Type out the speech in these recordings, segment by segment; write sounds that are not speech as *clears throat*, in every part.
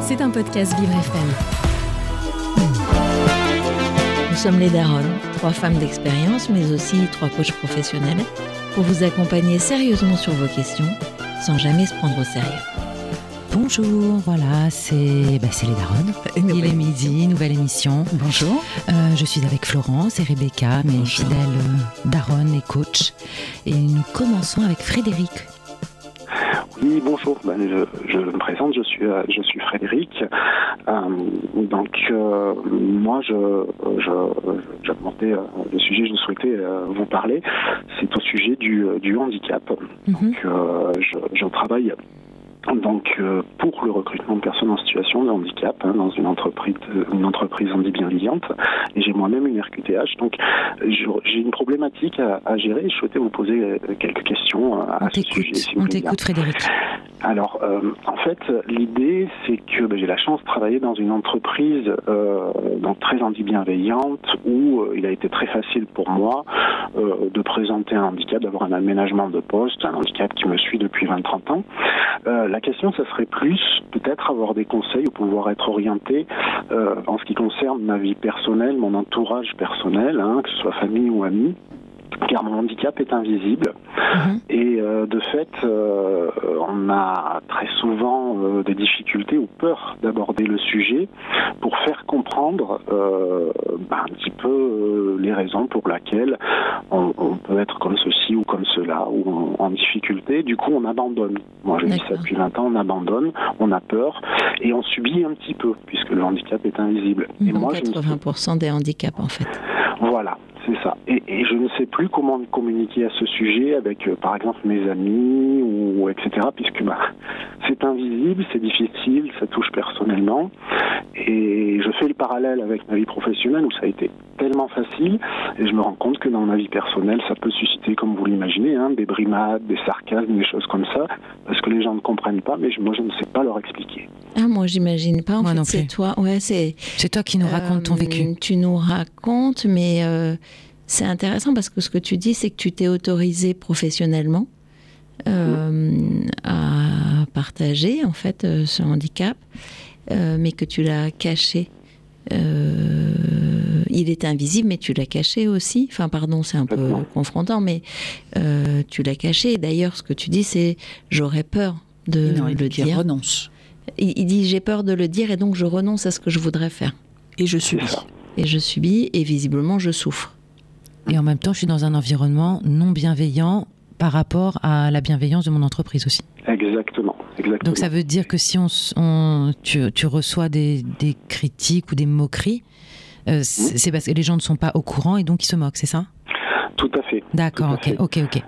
C'est un podcast Vivre FM. Nous sommes les Daronnes, trois femmes d'expérience, mais aussi trois coachs professionnels, pour vous accompagner sérieusement sur vos questions, sans jamais se prendre au sérieux. Bonjour, voilà, c'est bah, les Daronnes. *laughs* Il est midi, nouvelle émission. Bonjour. Euh, je suis avec Florence et Rebecca, mes fidèles euh, Daronnes et coachs. Et nous commençons avec Frédéric. Oui, bonjour. Ben, je, je, me présente, je suis, euh, je suis Frédéric. Euh, donc, euh, moi, je, je, j'ai demandé le sujet que je souhaitais vous parler. C'est au sujet du, du handicap. Mhm. Donc, je, je travaille donc euh, pour le recrutement de personnes en situation de handicap hein, dans une entreprise une entreprise et j'ai moi-même une RQTH donc j'ai une problématique à, gérer et je souhaitais vous poser euh, quelques questions euh, à ce sujet. on t'écoute Frédéric. Alors en fait l'idée c'est que ben, j'ai la chance de travailler dans une entreprise donc très bienveillante où il a été très facile pour moi de présenter un handicap, d'avoir un aménagement de poste, un handicap qui me suit depuis 20-30 ans la question, ça serait plus peut-être avoir des conseils ou pouvoir être orienté euh, en ce qui concerne ma vie personnelle, mon entourage personnel, hein, que ce soit famille ou amis car mon handicap est invisible. Mhm. et euh, de fait euh, on a très souvent euh, des difficultés ou peur d'aborder le sujet pour faire comprendre ben, un petit peu les raisons pour lesquelles on, peut être comme ceci ou comme cela ou en, difficulté. Du coup on abandonne. Moi je dis ça depuis 20 ans on abandonne on a peur et on subit un petit peu puisque le handicap est invisible. Et moi 80% des handicaps en fait. Voilà Et, je ne sais plus comment communiquer à ce sujet avec, euh, par exemple, mes amis ou etc. Puisque bah, c'est invisible, c'est difficile, ça touche personnellement. Et je fais le parallèle avec ma vie professionnelle où ça a été tellement facile. Et je me rends compte que dans ma vie personnelle, ça peut susciter, comme vous l'imaginez, hein, des brimades, des sarcasmes, des choses comme ça, parce que les gens ne comprennent pas, mais moi je ne sais pas leur expliquer. Ah, moi j'imagine pas. En fait, c'est toi. Ouais, c'est. C'est toi qui nous racontes ton vécu. Euh, tu nous racontes, mais. Euh, c'est intéressant parce que ce que tu dis, c'est que tu t'es autorisé professionnellement euh, à partager en fait euh, ce handicap, euh, mais que tu l'as caché. il est invisible, mais tu l'as caché aussi. Enfin, pardon, c'est un peu confrontant, mais tu l'as caché. D'ailleurs, ce que tu dis, c'est j'aurais peur de le dire. renonce. Il, il dit j'ai peur de le dire et donc je renonce à ce que je voudrais faire. Et je subis. Et je subis et visiblement je souffre. Et en même temps, je suis dans un environnement non bienveillant par rapport à la bienveillance de mon entreprise aussi. Exactement. exactement. Donc ça veut dire que si on, tu, reçois des, critiques ou des moqueries, euh, c'est parce que les gens ne sont pas au courant et donc ils se moquent, c'est ça? Tout à fait. D'accord, ok, ok, ok.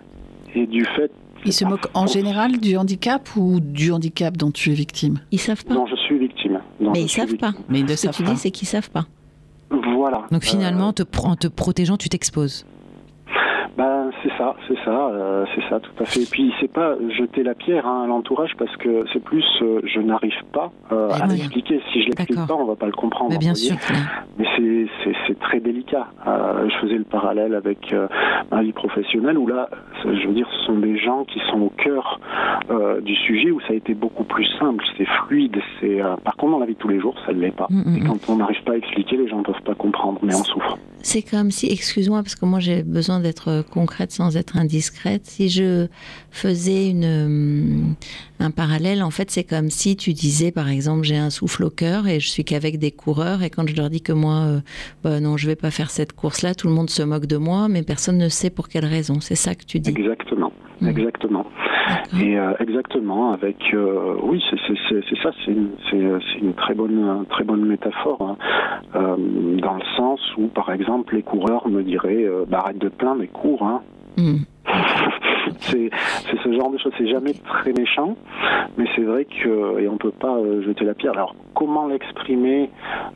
Et du fait ils se moquent en général du handicap ou du handicap dont tu es victime? Ils savent pas. Non, je suis victime. mais ils savent pas. Mais ils ne Ce que tu dis, c'est qu'ils savent pas. Voilà. Donc finalement, euh, te, en te protégeant, tu t'exposes. C'est ça, c'est ça, euh, c'est ça, tout à fait. Et puis, c'est pas jeter la pierre hein, à l'entourage parce que c'est plus euh, je n'arrive pas euh, à l'expliquer. Si je l'explique pas, on va pas le comprendre. Mais bien sûr. Mais c'est très délicat. je faisais le parallèle avec ma vie professionnelle où là, je veux dire, ce sont des gens qui sont au cœur du sujet où ça a été beaucoup plus simple, c'est fluide. C'est par contre dans la vie de tous les jours, ça ne l'est pas. Mm, mm, Et mm. quand on n'arrive pas à expliquer, les gens ne peuvent pas comprendre, mais on souffre. C'est comme si, excuse-moi, parce que moi j'ai besoin d'être concrète sans être indiscrète. Si je faisais une, euh, un parallèle, en fait, c'est comme si tu disais, par exemple, j'ai un souffle au cœur et je suis qu'avec des coureurs et quand je leur dis que moi, euh, bah non, je vais pas faire cette course-là, tout le monde se moque de moi, mais personne ne sait pour quelle raison. C'est ça que tu dis. Exactement, mmh. exactement. Et euh, exactement, avec oui, c'est ça, c'est une, une, très bonne, très bonne métaphore, hein. dans le sens où, par exemple, les coureurs me diraient, bah, arrête de plaindre et cours, hein. Hmm. c'est ce genre de choses. C'est jamais très méchant, mais c'est vrai que et on peut pas euh, jeter la pierre. Alors comment l'exprimer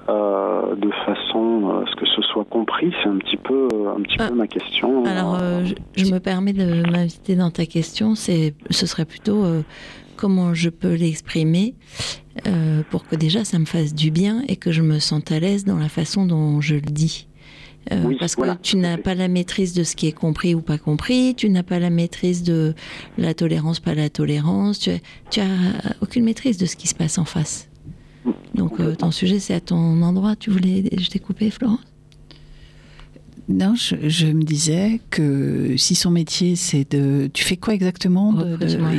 euh, de façon à ce que ce soit compris, c'est un petit peu un petit peu ah. ma question. Alors euh, je, me permets de m'inviter dans ta question. C'est ce serait plutôt comment je peux l'exprimer pour que déjà ça me fasse du bien et que je me sente à l'aise dans la façon dont je le dis. Euh, parce que tu n'as pas la maîtrise de ce qui est compris ou pas compris, tu n'as pas la maîtrise de la tolérance, pas la tolérance, tu, tu as aucune maîtrise de ce qui se passe en face. Donc euh, ton sujet, c'est à ton endroit. Tu voulais, je t'ai coupé, Florence? Non, je, me disais que si son métier c'est de, tu fais quoi exactement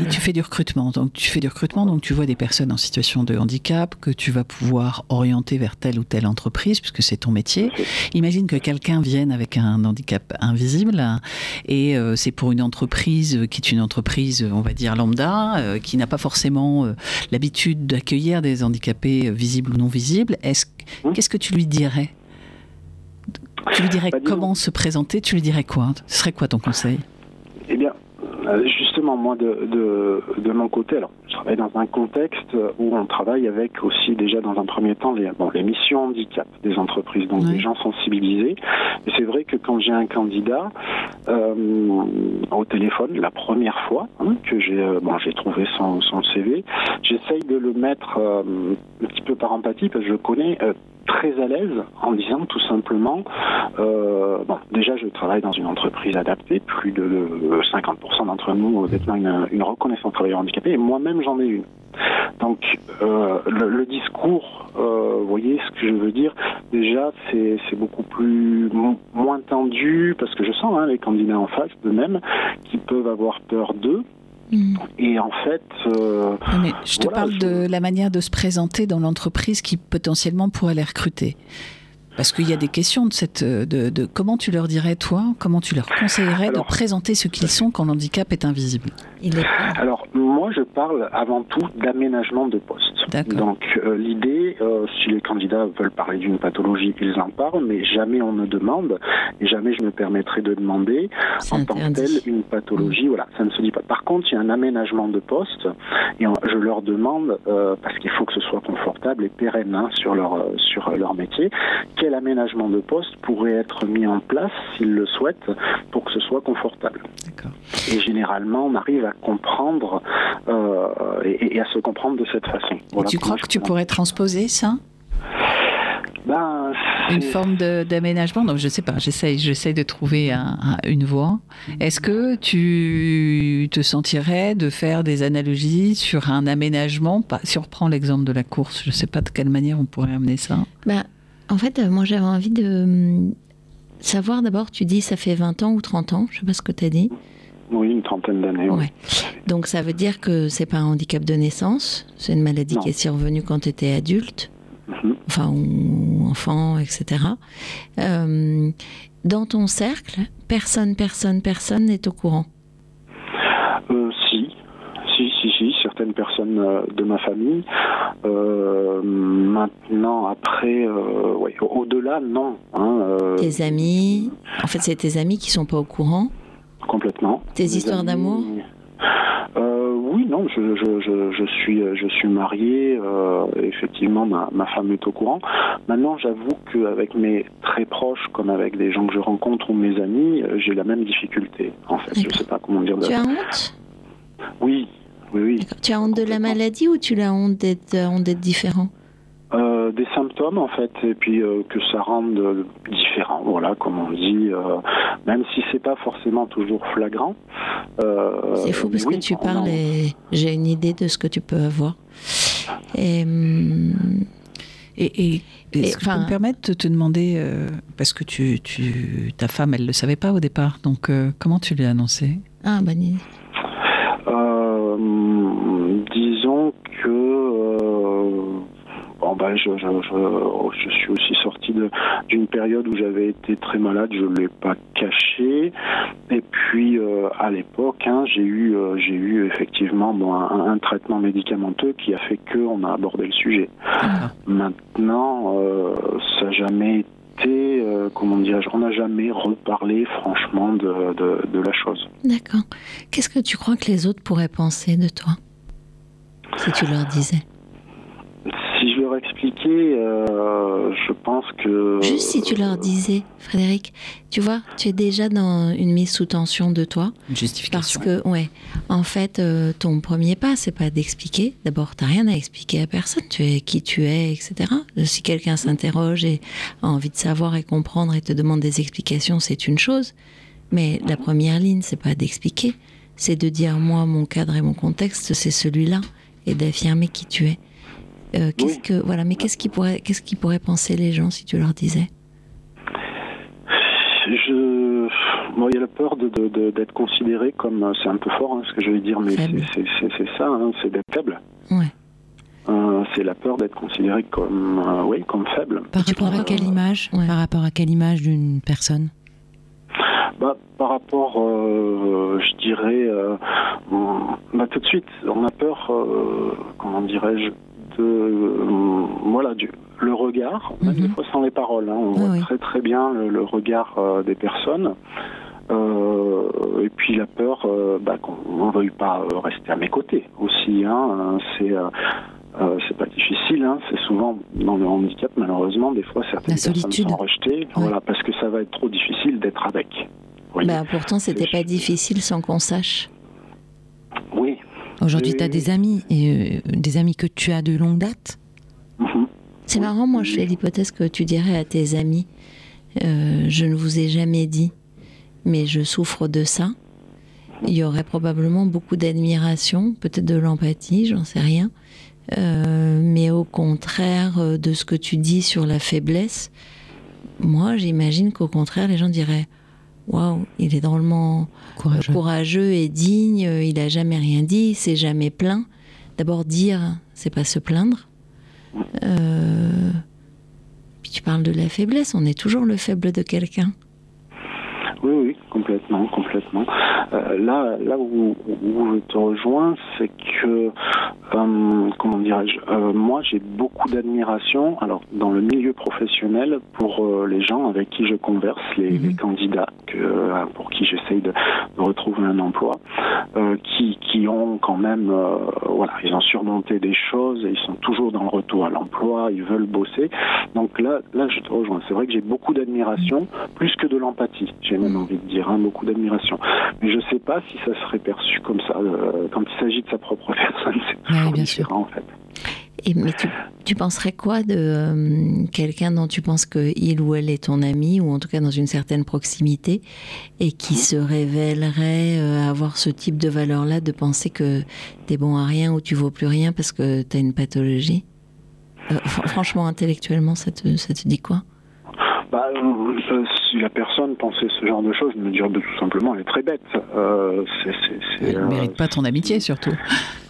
Tu fais du recrutement. Donc tu fais du recrutement, donc tu vois des personnes en situation de handicap que tu vas pouvoir orienter vers telle ou telle entreprise puisque c'est ton métier. Imagine que quelqu'un vienne avec un handicap invisible et euh, c'est pour une entreprise qui est une entreprise, on va dire lambda, euh, qui n'a pas forcément euh, l'habitude d'accueillir des handicapés visibles ou non visibles. Est-ce, qu'est-ce que tu lui dirais? Tu lui dirais comment se présenter Tu lui dirais quoi? Ce serait quoi ton conseil? Eh bien, euh, justement, moi, de, de, mon côté, alors, je travaille dans un contexte où on travaille avec aussi déjà dans un premier temps les, bon, les missions handicap des entreprises, donc des gens sensibilisés. Et c'est vrai que quand j'ai un candidat euh, au téléphone, la première fois hein, que j'ai euh, bon, j'ai trouvé son, son CV, j'essaye de le mettre un petit peu par empathie parce que je connais très à l'aise en disant tout simplement, euh, bon, déjà je travaille dans une entreprise adaptée, plus de 50% d'entre nous détenant une, une reconnaissance travailleur handicapé, et moi-même j'en ai une. Donc euh, le, discours, euh, vous voyez ce que je veux dire, déjà c'est beaucoup plus moins tendu parce que je sens hein, les candidats en face d'eux-mêmes qui peuvent avoir peur d'eux Mm. Et en fait. Euh, je te parle de la manière de se présenter dans l'entreprise qui potentiellement pourrait les recruter. Parce qu'il y a des questions de cette, de, de, comment tu leur dirais toi, comment tu leur conseillerais de présenter ce qu'ils sont quand l'handicap est invisible? Alors moi je parle avant tout d'aménagement de poste. Donc euh, l'idée, euh, si les candidats veulent parler d'une pathologie, ils en parlent, mais jamais on ne demande, et jamais je me permettrai de demander en tant que telle une pathologie. Voilà, ça ne se dit pas. Par contre, il y a un aménagement de poste, et je leur demande, euh, parce qu'il faut que ce soit confortable et pérenne hein, sur leur sur leur métier, quel aménagement de poste pourrait être mis en place s'ils le souhaitent pour que ce soit confortable. Et généralement, on arrive à comprendre et, et à se comprendre de cette façon tu crois que tu pourrais transposer ça? Ben, une forme d'aménagement? Donc je sais pas, j'essaye, j'essaye de trouver une voie. Est-ce que tu te sentirais de faire des analogies sur un aménagement? Si on reprend l'exemple de la course, je sais pas de quelle manière on pourrait amener ça. Ben, en fait, moi j'avais envie de hum, savoir d'abord, tu dis ça fait 20 ans ou 30 ans, je sais pas ce que tu as dit. Oui, une trentaine d'années. Donc ça veut dire que c'est pas un handicap de naissance, c'est une maladie qui est survenue quand tu étais adulte, mhm. enfin ou enfant, etc. Euh, dans ton cercle, personne, personne, personne n'est au courant. Euh, certaines personnes euh, de ma famille. maintenant, après, au-delà, non. Hein, tes amis, en fait, c'est tes amis qui sont pas au courant? Complètement. Tes histoires d'amour? euh, oui, non, je, je, je, suis, je suis marié, euh, effectivement, ma, ma, femme est au courant. Maintenant, j'avoue qu'avec mes très proches, comme avec des gens que je rencontre ou mes amis, euh, j'ai la même difficulté, en fait. Je ne sais pas comment dire. Tu as honte? Oui, oui, oui. Tu as honte de la maladie ou tu as honte d'être différent euh, des symptômes en fait et puis euh, que ça rende différent voilà comme on dit euh, même si c'est pas forcément toujours flagrant c'est fou parce que tu parles et j'ai une idée de ce que tu peux avoir et, hum, et, est-ce que je peux me permettre de te demander, parce que tu, tu, ta femme, elle ne le savait pas au départ, donc comment tu lui as annoncé? Ah, bonne idée. disons que Ben, je, je, je, suis aussi sorti d'une période où j'avais été très malade, je ne l'ai pas caché. Et puis, euh, à l'époque, hein, j'ai eu, euh, j'ai eu effectivement bon, un, traitement médicamenteux qui a fait qu'on a abordé le sujet. Maintenant, euh, ça n'a jamais été, comment dire, on n'a jamais reparlé franchement de, de, de la chose. D'accord. Qu'est-ce que tu crois que les autres pourraient penser de toi si tu leur disais? Leur expliquais, euh, je pense que... Juste si tu leur disais, Frédéric, tu vois, tu es déjà dans une mise sous tension de toi. Une justification. Parce que, ouais, en fait, euh, ton premier pas, c'est pas d'expliquer. D'abord, tu n'as rien à expliquer à personne. Tu es qui tu es, etc. Si quelqu'un s'interroge et a envie de savoir et comprendre et te demande des explications, c'est une chose. Mais la première ligne, c'est pas d'expliquer. C'est de dire, moi, mon cadre et mon contexte, c'est celui-là. Et d'affirmer qui tu es. Euh, qu'est-ce que voilà, mais qu'est-ce qui pourrait qu'est-ce qui pourrait penser les gens si tu leur disais? Je, bon, il y a la peur de, d'être considéré comme c'est un peu fort hein, ce que je vais dire, mais c'est, ça, hein, c'est d'être faible. Ouais. Euh, c'est la peur d'être considéré comme euh, oui comme faible. Par rapport à quelle image? Par rapport à quelle image d'une personne? Bah, par rapport, je dirais, bah, tout de suite, on a peur, comment dirais-je, euh, voilà du, le regard, même des mhm. fois sans les paroles. Hein. on voit très très bien le, regard euh, des personnes. Euh, et puis la peur bah, qu'on ne veuille pas rester à mes côtés aussi. Hein. c'est c'est pas difficile, hein. c'est souvent dans le handicap malheureusement des fois certaines personnes sont rejetées, voilà parce que ça va être trop difficile d'être avec. Bah, pourtant c'était pas difficile sans qu'on sache. Oui, Aujourd'hui, tu as des amis, et, euh, des amis que tu as de longue date mhm. C'est marrant, moi je fais l'hypothèse que tu dirais à tes amis, euh, je ne vous ai jamais dit, mais je souffre de ça. Il y aurait probablement beaucoup d'admiration, peut-être de l'empathie, j'en sais rien. Euh, mais au contraire de ce que tu dis sur la faiblesse, moi j'imagine qu'au contraire les gens diraient waouh, il est drôlement courageux. et digne, il a jamais rien dit, il s'est jamais plaint. D'abord, dire, c'est pas se plaindre. Euh, puis tu parles de la faiblesse, on est toujours le faible de quelqu'un. Complètement, complètement. Euh, là, là où, je te rejoins, c'est que, euh, comment dirais-je, euh, moi j'ai beaucoup d'admiration, alors dans le milieu professionnel, pour les gens avec qui je converse, les, mhm. candidats que, pour qui j'essaye de, retrouver un emploi, qui, qui ont quand même, voilà, ils ont surmonté des choses, et ils sont toujours dans le retour à l'emploi, ils veulent bosser. Donc là, là, je te rejoins. C'est vrai que j'ai beaucoup d'admiration, plus que de l'empathie. J'ai même envie de dire, hein, beaucoup d'admiration. Mais je ne sais pas si ça serait perçu comme ça. Euh, quand il s'agit de sa propre *laughs* personne, c'est toujours différent en fait. Et, mais tu, penserais quoi de euh, quelqu'un dont tu penses qu'il ou elle est ton ami, ou en tout cas dans une certaine proximité, et qui se révélerait euh, avoir ce type de valeur-là, de penser que tu es bon à rien ou tu vaux plus rien parce que tu as une pathologie? Franchement, intellectuellement, ça te, ça te dit quoi? Bah, si la personne pensait ce genre de choses, me dire de tout simplement, elle est très bête. Euh, elle ne mérite pas ton amitié, surtout.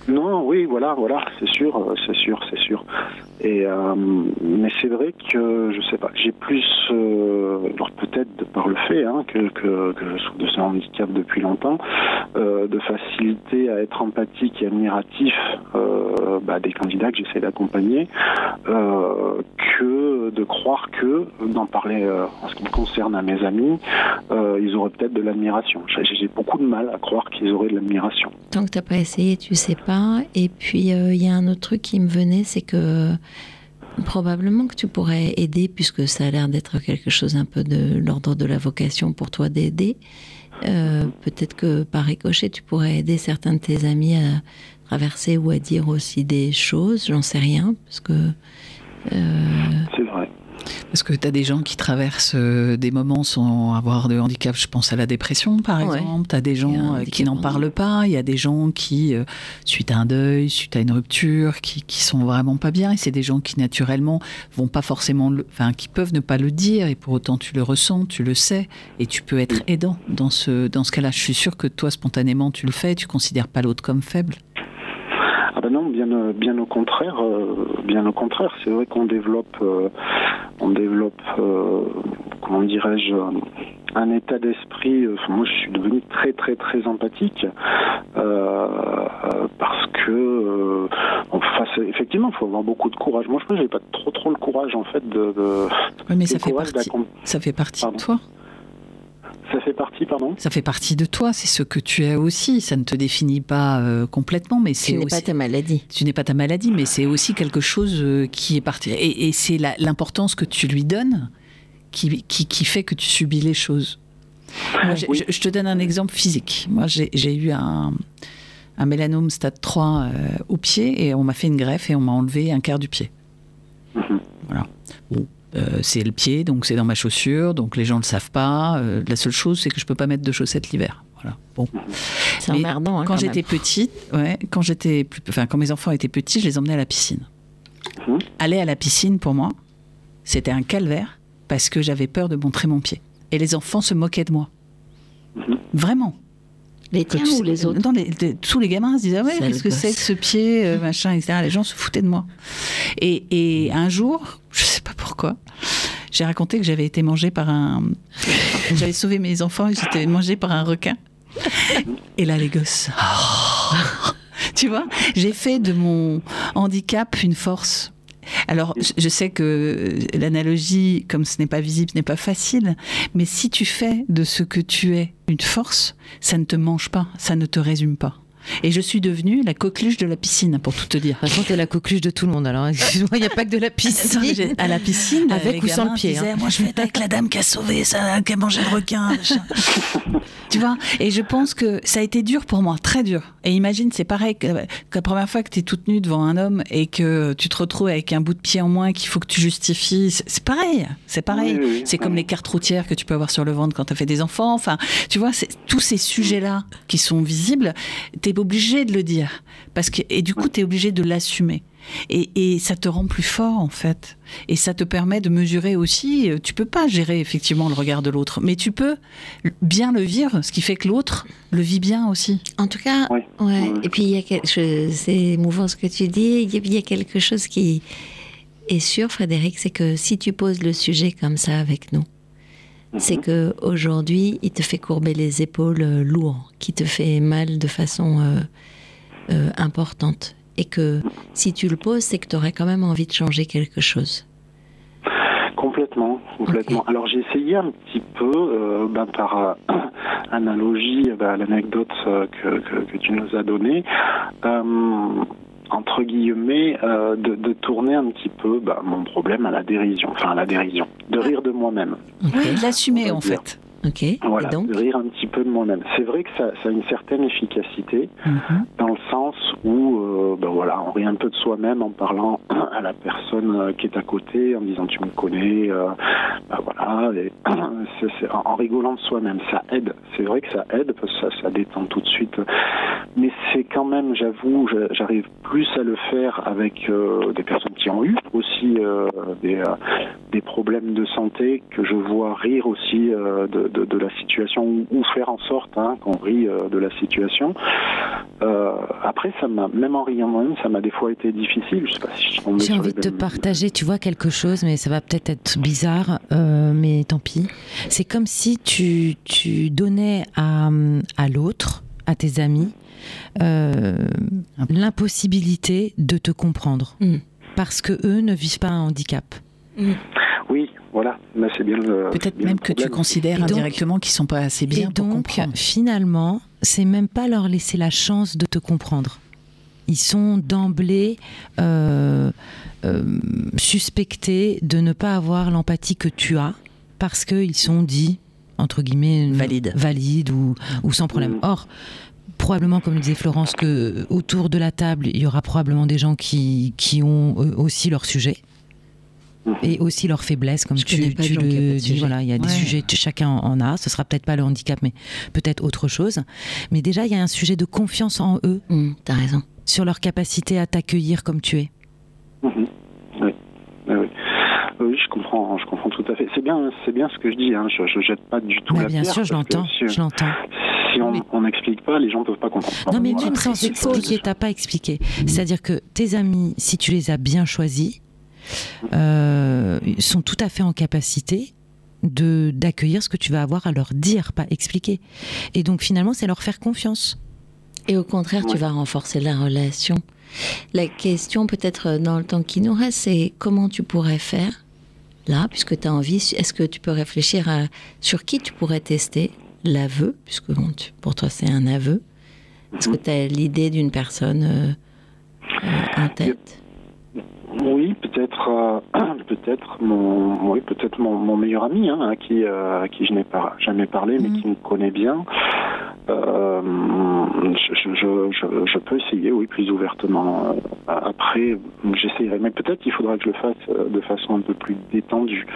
Non, oui, voilà, voilà, c'est sûr, euh, c'est sûr, c'est sûr. Et euh, mais c'est vrai que je sais pas, j'ai plus, euh, peut-être par le fait hein, que, que, que, je souffre de ce handicap depuis longtemps, euh, de facilité à être empathique et admiratif euh, bah, des candidats que j'essaie d'accompagner, euh, que de croire que, d'en parler en ce qui me concerne à mes amis, ils auraient peut-être de l'admiration. J'ai beaucoup de mal à croire qu'ils auraient de l'admiration. Tant que t'as pas essayé, tu sais pas. Et puis, euh, il y a un autre truc qui me venait, c'est que probablement que tu pourrais aider, puisque ça a l'air d'être quelque chose un peu de l'ordre de la vocation pour toi d'aider. Euh, peut-être que par ricochet, tu pourrais aider certains de tes amis à traverser ou à dire aussi des choses, j'en sais rien, parce que... Euh, c'est vrai. Parce que tu as des gens qui traversent euh, des moments sans avoir de handicap. Je pense à la dépression, par exemple. Tu as des gens euh, qui n'en parlent pas. Il y a des gens qui, euh, suite à un deuil, suite à une rupture, qui, qui sont vraiment pas bien. Et c'est des gens qui, naturellement, vont pas forcément, enfin, qui peuvent ne pas le dire. Et pour autant, tu le ressens, tu le sais. Et tu peux être aidant dans ce, dans ce cas-là. Je suis sûre que toi, spontanément, tu le fais. Tu considères pas l'autre comme faible. Non, bien, euh, bien au contraire, euh, bien au contraire. C'est vrai qu'on développe, euh, on développe, comment dirais-je, un état d'esprit. moi, je suis devenu très, très, très empathique parce que, effectivement, il faut avoir beaucoup de courage. Moi, je pense que j'ai pas trop, trop le courage en fait de. oui, mais ça fait, partie, ça fait partie de toi. Ça fait partie, pardon Ça fait partie de toi, c'est ce que tu es aussi. Ça ne te définit pas euh, complètement, mais c'est Tu n'es aussi... pas ta maladie. Tu n'es pas ta maladie, mais c'est aussi quelque chose euh, qui est parti. Et, et c'est l'importance que tu lui donnes qui, qui, qui fait que tu subis les choses. Moi, j'ai- Oui. je, je te donne un exemple physique. Moi, j'ai eu un, un mélanome stade 3 euh, au pied et on m'a fait une greffe et on m'a enlevé un quart du pied. Mhm. Voilà. Bon, euh, c'est le pied, donc c'est dans ma chaussure, donc les gens ne le savent pas. Euh, la seule chose, c'est que je peux pas mettre de chaussettes l'hiver. Voilà. Bon. C'est emmerdant. hein, Quand quand j'étais petite, ouais, quand j'étais plus, enfin quand mes enfants étaient petits, je les emmenais à la piscine. Mhm. Aller à la piscine pour moi, c'était un calvaire parce que j'avais peur de montrer mon pied. Et les enfants se moquaient de moi. Mhm. Vraiment. Les tiens ou les autres les- les- tous les gamins se disaient ouais, qu'est-ce que c'est que ce pied, euh, machin, etc. Les gens se foutaient de moi. Et, et un jour, je sais pas pourquoi, j'ai raconté que j'avais été mangée par un. J'avais sauvé mes enfants et j'étais mangée par un requin. Et là, les gosses. tu vois, j'ai fait de mon handicap une force. Alors, je- sais que l'analogie, comme ce n'est pas visible, n'est pas facile, mais si tu fais de ce que tu es une force, ça ne te mange pas, ça ne te résume pas. Et je suis devenue la coqueluche de la piscine, pour tout te dire. Toute façon, t'es la coqueluche de tout le monde. Alors, excuse-moi, il n'y a pas que de la *laughs* piscine. à la piscine, Avec ou sans le pied, disaient, hein. Moi, je vais être avec la dame qui a sauvé, ça, qui a mangé le requin. *laughs* tu vois Et je pense que ça a été dur pour moi, très dur. Et imagine, c'est pareil que, que la première fois que tu es toute nue devant un homme et que tu te retrouves avec un bout de pied en moins qu'il faut que tu justifies. C'est pareil, c'est pareil. Oui, oui, c'est comme les cartes routières que tu peux avoir sur le ventre quand tu as fait des enfants. Enfin, tu vois, tous ces sujets-là qui sont visibles, tu es obligé de le dire. Parce que, et du coup, tu es obligé de l'assumer. Et, et ça te rend plus fort, en fait. Et ça te permet de mesurer aussi. euh, Tu peux pas gérer effectivement le regard de l'autre, mais tu peux bien le vivre, ce qui fait que l'autre le vit bien aussi. En tout cas, Oui. ouais. Et puis il y a quelque chose, c'est émouvant ce que tu dis. Il y a- il y a quelque chose qui est sûr, Frédéric, c'est que si tu poses le sujet comme ça avec nous, c'est que aujourd'hui, il te fait courber les épaules euh, lourd, qui te fait mal de façon euh, euh, importante, et que si tu le poses, c'est que tu aurais quand même envie de changer quelque chose. Complètement, complètement. Alors j'ai essayé un petit peu, euh, ben, par euh, analogie ben, à l'anecdote euh, que, que, que tu nous as donnée, entre guillemets, euh, de, de tourner un petit peu ben, mon problème à la dérision, enfin à la dérision, de rire de moi-même. Oui, de l'assumer en fait. Ok. Voilà, donc, de rire un petit peu de moi-même. C'est vrai que ça, ça a une certaine efficacité Mhm. dans le sens où, euh, ben voilà, on rit un peu de soi-même en parlant *clears throat* à la personne euh, qui est à côté, en disant tu me connais, euh, ben voilà, et *clears throat* en, en rigolant de soi-même, ça aide. C'est vrai que ça aide parce que ça, ça détend tout de suite. Mais c'est quand même, j'avoue, j'arrive plus à le faire avec euh, des personnes qui ont eu aussi des, des problèmes de santé que je vois rire aussi de, de, de la situation ou, faire en sorte hein, qu'on rit euh, de la situation. Euh, après, ça m'a, même en riant moi-même, ça m'a des fois été difficile. Je sais pas si J'ai envie de te mêmes- partager, tu vois, quelque chose, mais ça va peut-être être bizarre, euh, mais tant pis. C'est comme si tu, tu donnais à, à l'autre, à tes amis, euh, l'impossibilité de te comprendre. Mm. Parce que eux ne vivent pas un handicap. Oui, voilà. Mais c'est bien le. Peut-être même le que tu considères donc- indirectement qu'ils sont pas assez bien Et pour donc, comprendre. finalement, c'est même pas leur laisser la chance de te comprendre. Ils sont d'emblée euh, euh, suspectés de ne pas avoir l'empathie que tu as parce qu'ils sont dits, entre guillemets, Valides. valides ou, ou sans problème. Mhm. Or, probablement, comme le disait Florence, que autour de la table, il y aura probablement des gens qui, qui ont eux, aussi leur sujet. Et aussi leurs faiblesses, comme Je tu, tu le dis. Voilà, il y a des Ouais. sujets, chacun en a. Ce sera peut-être pas le handicap, mais peut-être autre chose. Mais déjà, il y a un sujet de confiance en eux, Hum, t'as raison. sur leur capacité à t'accueillir comme tu es. Mhm. Oui. Oui, oui. Oui, je comprends, je comprends tout à fait. C'est bien, c'est bien ce que je dis. Hein. Je, je jette pas du tout Bah, la bien pierre, sûr, je l'entends. Si, Je l'entends. si on Mais- n'explique pas, les gens peuvent pas comprendre. Non, mais Voilà. même sans expliquer, t'as pas expliqué. C'est-à-dire que tes amis, si tu les as bien choisis, euh, sont tout à fait en capacité de d'accueillir ce que tu vas avoir à leur dire, pas expliquer. Et donc finalement, c'est leur faire confiance. Et au contraire, tu vas renforcer la relation. La question, peut-être euh, dans le temps qui nous reste, c'est comment tu pourrais faire, là, puisque tu as envie, est-ce que tu peux réfléchir à sur qui tu pourrais tester l'aveu, puisque pour toi c'est un aveu. Est-ce que tu as l'idée d'une personne euh, en tête? Oui, peut-être, euh, *clears throat* peut-être mon, oui, peut-être mon, meilleur ami, hein, à qui, euh, qui je n'ai pas jamais parlé, mais mhm. qui me connaît bien. Euh, je, peux essayer, oui, plus ouvertement. Après, j'essayerai, mais peut-être qu'il faudra que je le fasse de façon un peu plus détendue.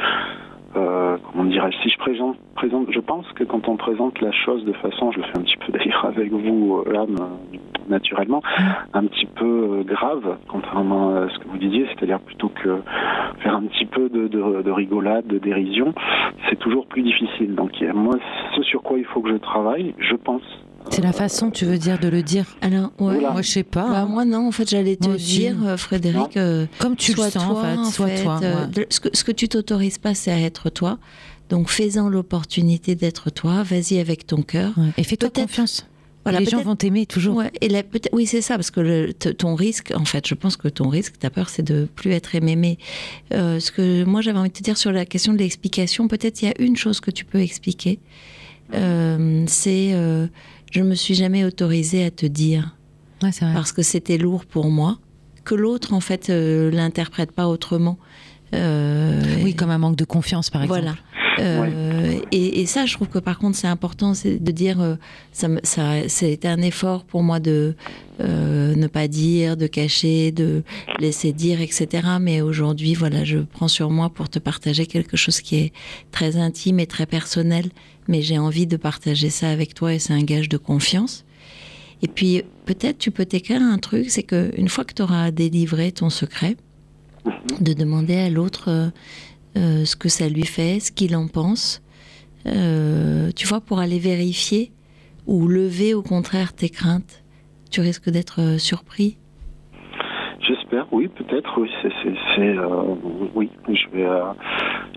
Euh, comment dirais si je présente, présente, je pense que quand on présente la chose de façon, je le fais un petit peu d'ailleurs avec vous là, naturellement, un petit peu euh, grave, contrairement à ce que vous disiez, c'est-à-dire plutôt que faire un petit peu de, de, rigolade, de dérision, c'est toujours plus difficile. Donc moi, ce sur quoi il faut que je travaille, je pense, c'est la façon, tu veux dire, de le dire Alors, ouais. Moi, je sais pas. Bah, hein. Moi, non. En fait, j'allais te dire, euh, Frédéric. Euh, Comme tu le sens, toi, en fait. Sois toi. Euh, ce, que, ce que tu t'autorises pas, c'est à être toi. Donc, fais-en l'opportunité d'être toi. Vas-y avec ton cœur. Et fais-toi confiance. Voilà, les gens vont t'aimer toujours. Ouais, et oui, c'est ça, parce que le, ton risque, en fait, je pense que ton risque, ta peur, c'est de plus être aimé. Mais ce que moi, j'avais envie de te dire sur la question de l'explication, peut-être il y a une chose que tu peux expliquer. c'est je me suis jamais autorisée à te dire. Parce que c'était lourd pour moi. Que l'autre, en fait, euh, l'interprète pas autrement. Euh, oui, comme un manque de confiance, par exemple. Voilà. Euh, et, ça, je trouve que par contre, c'est important c'est de dire, euh, ça, ça c'est un effort pour moi de ne pas dire, de cacher, de laisser dire, etc. Mais aujourd'hui, voilà, je prends sur moi pour te partager quelque chose qui est très intime et très personnel. Mais j'ai envie de partager ça avec toi et c'est un gage de confiance. Et puis, peut-être tu peux t'écrire un truc, c'est qu'une fois que tu auras délivré ton secret, de demander à l'autre euh, euh, ce que ça lui fait, ce qu'il en pense, euh, tu vois, pour aller vérifier ou lever au contraire tes craintes. Tu risques d'être surpris. J'espère, oui, peut-être, oui, c'est, oui, je vais,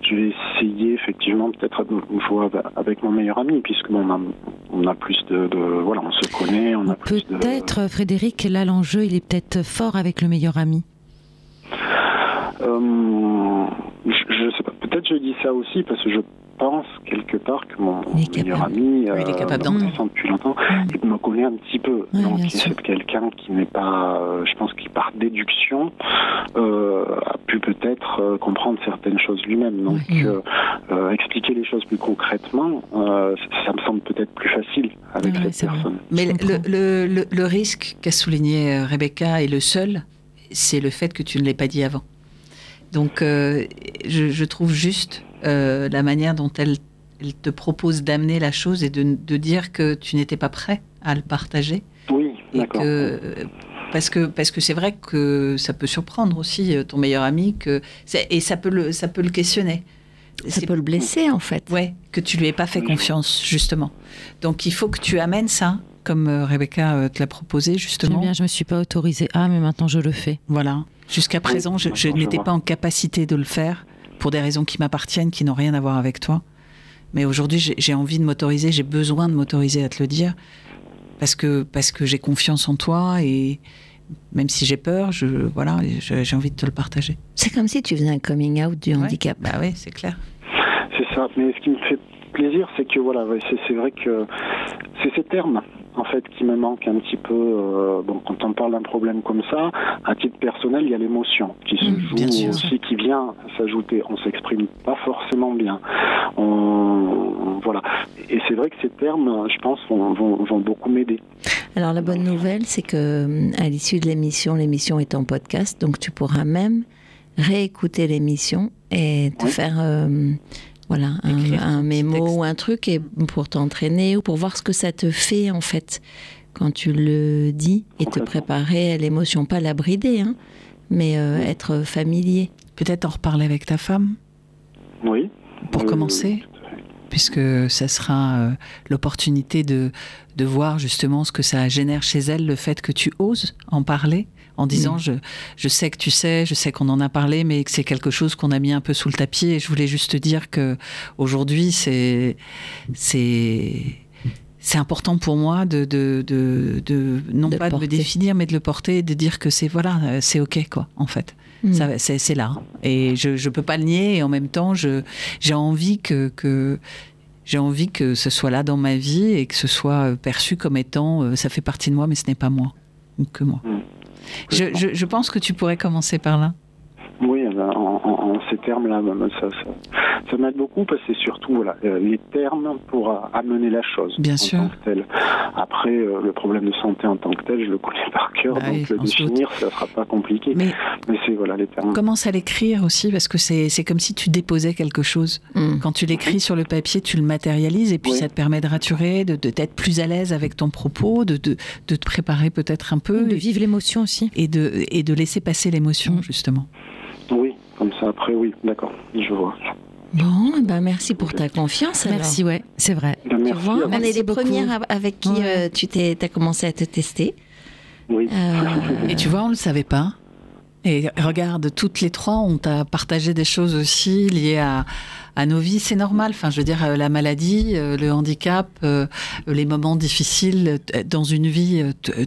je vais essayer effectivement peut-être une fois avec mon meilleur ami, puisque on a, on a plus de, voilà, on se connaît, on a Peut-être, Frédéric, là l'enjeu, il est peut-être fort avec le meilleur ami. Euh, je, sais pas. Peut-être je dis ça aussi parce que je pense quelque part que mon meilleur ami, euh, il est capable depuis longtemps, il me connaît un petit peu. Donc c'est quelqu'un qui n'est pas, euh, je pense, qui par déduction a pu peut-être comprendre certaines choses lui-même. Donc expliquer les choses plus concrètement, ça me semble peut-être plus facile avec cette personne. Mais le, le, le risque qu'a souligné Rebecca est le seul, c'est le fait que tu ne l'aies pas dit avant. Donc, euh, je, trouve juste euh, la manière dont elle, te propose d'amener la chose et de, dire que tu n'étais pas prêt à le partager. Oui, d'accord. Parce que parce que c'est vrai que ça peut surprendre aussi euh, ton meilleur ami que et ça peut le ça peut le questionner. Ça peut le blesser en fait. Ouais, que tu lui aies pas fait confiance justement. Donc il faut que tu amènes ça comme Rebecca te l'a proposé justement. bien, je me suis pas autorisée. Ah, mais maintenant je le fais. Voilà. Jusqu'à présent, je, n'étais pas en capacité de le faire pour des raisons qui m'appartiennent, qui n'ont rien à voir avec toi. Mais aujourd'hui, j'ai envie de m'autoriser, j'ai besoin de m'autoriser à te le dire parce que parce que j'ai confiance en toi et même si j'ai peur, je voilà, j'ai envie de te le partager. C'est comme si tu faisais un coming out du handicap. Bah oui, c'est clair. C'est ça. Mais ce qui me fait plaisir, c'est que voilà, c'est vrai que c'est ces termes en fait qui me manquent un petit peu. Euh, bon, quand on parle d'un problème comme ça, à titre personnel, il y a l'émotion qui se mmh, joue aussi, qui vient s'ajouter. On s'exprime pas forcément bien. On, voilà. Et c'est vrai que ces termes, je pense, vont, vont, beaucoup m'aider. Alors la bonne nouvelle, c'est que à l'issue de l'émission, l'émission est en podcast, donc tu pourras même réécouter l'émission et te faire euh, voilà, un, mémo ou un truc et pour t'entraîner ou pour voir ce que ça te fait en fait. Quand tu le dis et te préparer à l'émotion, pas la brider, hein, mais euh, être familier. Peut-être en reparler avec ta femme Oui. Pour commencer puisque ça sera euh, l'opportunité de, de voir justement ce que ça génère chez elle, le fait que tu oses en parler en disant mm. je, je sais que tu sais, je sais qu'on en a parlé, mais que c'est quelque chose qu'on a mis un peu sous le tapis. Et je voulais juste te dire que aujourd'hui, c'est c'est c'est important pour moi de, de, de, non pas de me définir, mais de le porter, de dire que c'est voilà, c'est ok quoi, en fait. Mm. C'est là. Et je ne peux pas le nier. Et en même temps, j'ai envie que, que J'ai envie que ce soit là dans ma vie et que ce soit perçu comme étant ça fait partie de moi, mais ce n'est pas moi ou que moi. Mm. Je, pense que tu pourrais commencer par là. Oui, en, en, ces termes-là, ça, ça, ça m'aide beaucoup parce que c'est surtout voilà, euh, les termes pour amener la chose Bien en sûr. tant que tel. Après, euh, le problème de santé en tant que tel, je le connais par cœur, bah donc le définir, ça ne sera pas compliqué. Mais, Mais c'est voilà, les termes. Commence à l'écrire aussi? Parce que c'est comme si tu déposais quelque chose. Mm. Quand tu l'écris sur le papier, tu le matérialises et puis ça te permet de raturer, de d'être plus à l'aise avec ton propos, de, de, de te préparer peut-être un peu. De vivre l'émotion aussi. Et de, et de laisser passer l'émotion, mm. justement. Comme ça après, oui, d'accord, je vois. Bon, ben merci pour ta confiance. Merci, ouais, c'est vrai. Ben, tu vois, on est les premières avec qui euh, tu t'es, as commencé à te tester. Oui. Euh, *laughs* Et tu vois, on ne le savait pas. Et regarde, toutes les trois, on t'a partagé des choses aussi liées à, à nos vies. C'est normal. Enfin, je veux dire, euh, la maladie, euh, le handicap, euh, les moments difficiles dans une vie,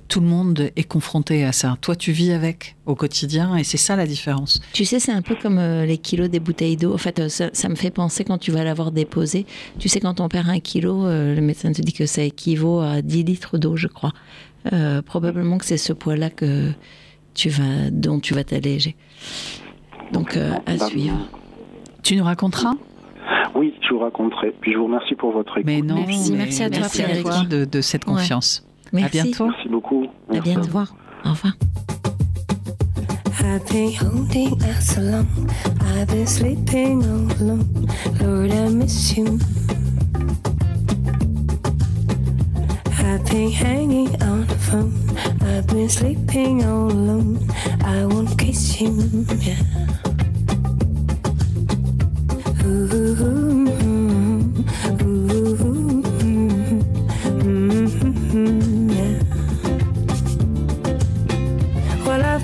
tout le monde est confronté à ça. Toi, tu vis avec au quotidien et c'est ça la différence. Tu sais, c'est un peu comme les kilos des bouteilles d'eau. En fait, ça, me fait penser quand tu vas l'avoir déposé. Tu sais, quand on perd un kilo, le médecin te dit que ça équivaut à 10 litres d'eau, je crois. probablement que c'est ce poids-là que tu vas, dont tu vas t'alléger. Donc, à suivre. Tu nous raconteras? Oui, je vous raconterai. Puis je vous remercie pour votre écoute. Mais non, merci, merci à toi, merci à toi de, de, cette confiance. Ouais. Merci. À bientôt. Merci beaucoup. Merci. À bientôt. Au revoir. Au revoir. I've been holding out so long. I've been sleeping all alone. Lord, I miss you. I've been hanging on the phone. I've been sleeping all alone. I won't kiss you. Yeah.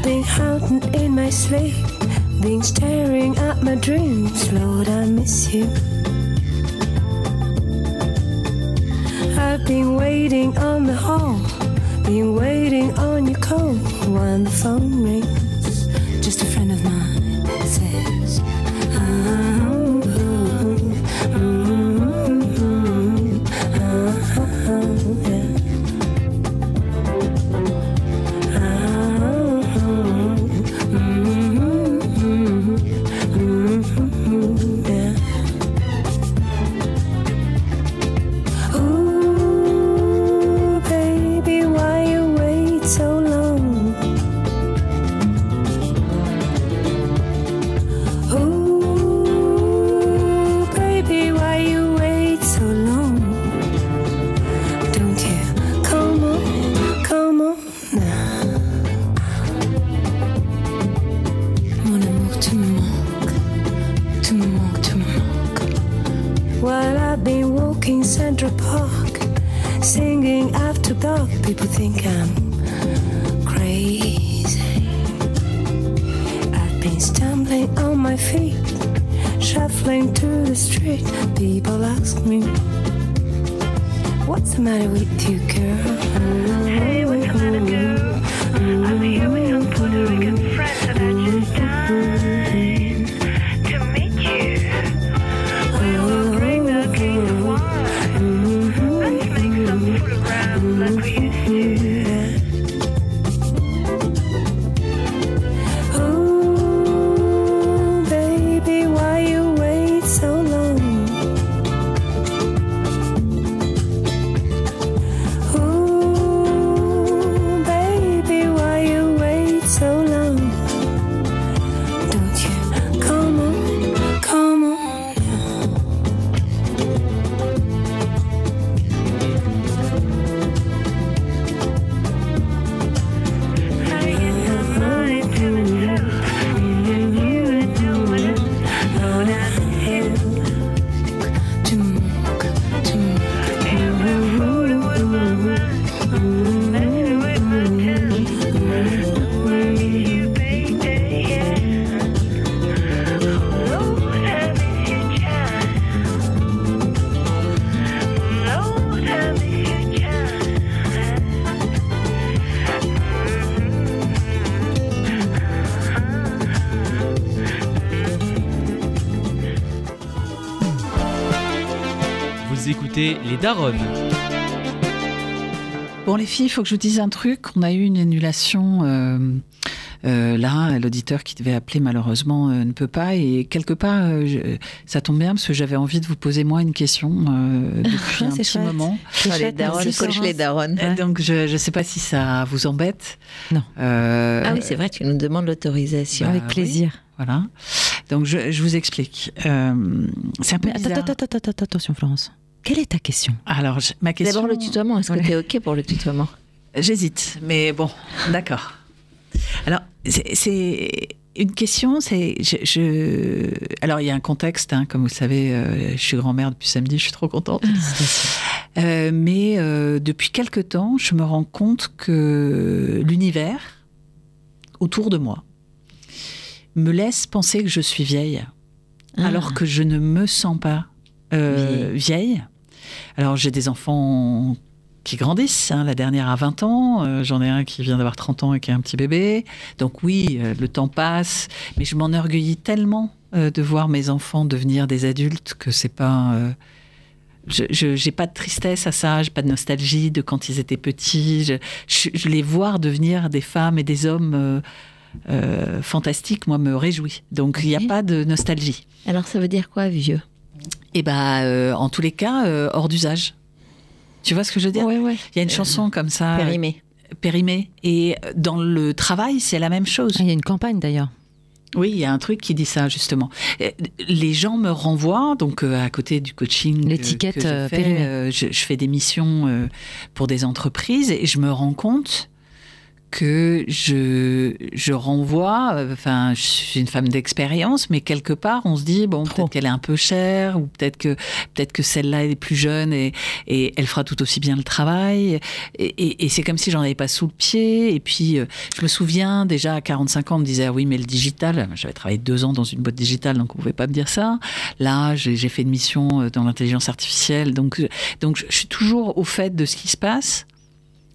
Been haunted in my sleep been staring at my dreams Lord I miss you I've been waiting on the hall, been waiting on your call when the phone rings. in Central Park, singing after dark. People think I'm crazy. I've been stumbling on my feet, shuffling through the street. People ask me, What's the matter with you, girl? Hey, what's the matter, girl? Écoutez Les Daronnes. Bon, les filles, il faut que je vous dise un truc. On a eu une annulation. Euh, euh, là, l'auditeur qui devait appeler malheureusement euh, ne peut pas. Et quelque part, ça tombe bien parce que j'avais envie de vous poser moi une question *laughs* depuis un petit moment. les daronnes, coach les daronnes. Donc je ne sais pas si ça vous embête. Non. ah oui, c'est vrai, tu nous demandes l'autorisation. Avec bah plaisir. voilà. Donc je, je vous explique. c'est un peu attends, attends, attends, attends, attention Florence. Quelle est ta question? Alors, ma question. D'abord le tutoiement. Est-ce que tu es OK pour le tutoiement? J'hésite, mais bon, d'accord. Alors, c'est une question, c'est. Je, Alors, il y a un contexte, hein, comme vous le savez, euh, je suis grand-mère depuis samedi, je suis trop contente. euh, mais euh, depuis quelque temps, je me rends compte que l'univers autour de moi me laisse penser que je suis vieille, ah. alors que je ne me sens pas euh, vieille. Alors j'ai des enfants qui grandissent. Hein. La dernière a 20 ans, euh, j'en ai un qui vient d'avoir 30 ans et qui est un petit bébé. Donc oui, euh, le temps passe, mais je m'enorgueillis tellement de voir mes enfants devenir des adultes que c'est pas... je n'ai pas de tristesse à ça, j'ai pas de nostalgie de quand ils étaient petits. Je, les voir devenir des femmes et des hommes fantastiques, moi, me réjouit. Donc il n'y a pas de nostalgie. Alors ça veut dire quoi, vieux? Et eh bah, euh, en tous les cas, euh, hors d'usage. Tu vois ce que je veux dire? Il y a une chanson comme ça. Périmée. Périmée. Et dans le travail, c'est la même chose. Il y a une campagne d'ailleurs. Oui, il y a un truc qui dit ça justement. Les gens me renvoient, donc euh, à côté du coaching, l'étiquette je, je, je, fais des missions pour des entreprises et je me rends compte que je, je renvoie, enfin, je suis une femme d'expérience, mais quelque part, on se dit, bon, peut-être qu'elle est un peu chère, ou peut-être que, peut-être que celle-là est plus jeune et, et elle fera tout aussi bien le travail. Et, et, c'est comme si j'en avais pas sous le pied. Et puis, euh, je me souviens, déjà à 45 ans, on me disait, ah oui, mais le digital, j'avais travaillé deux ans dans une boîte digitale, donc on pouvait pas me dire ça. Là, j'ai fait une mission euh, dans l'intelligence artificielle, donc, donc je suis toujours au fait de ce qui se passe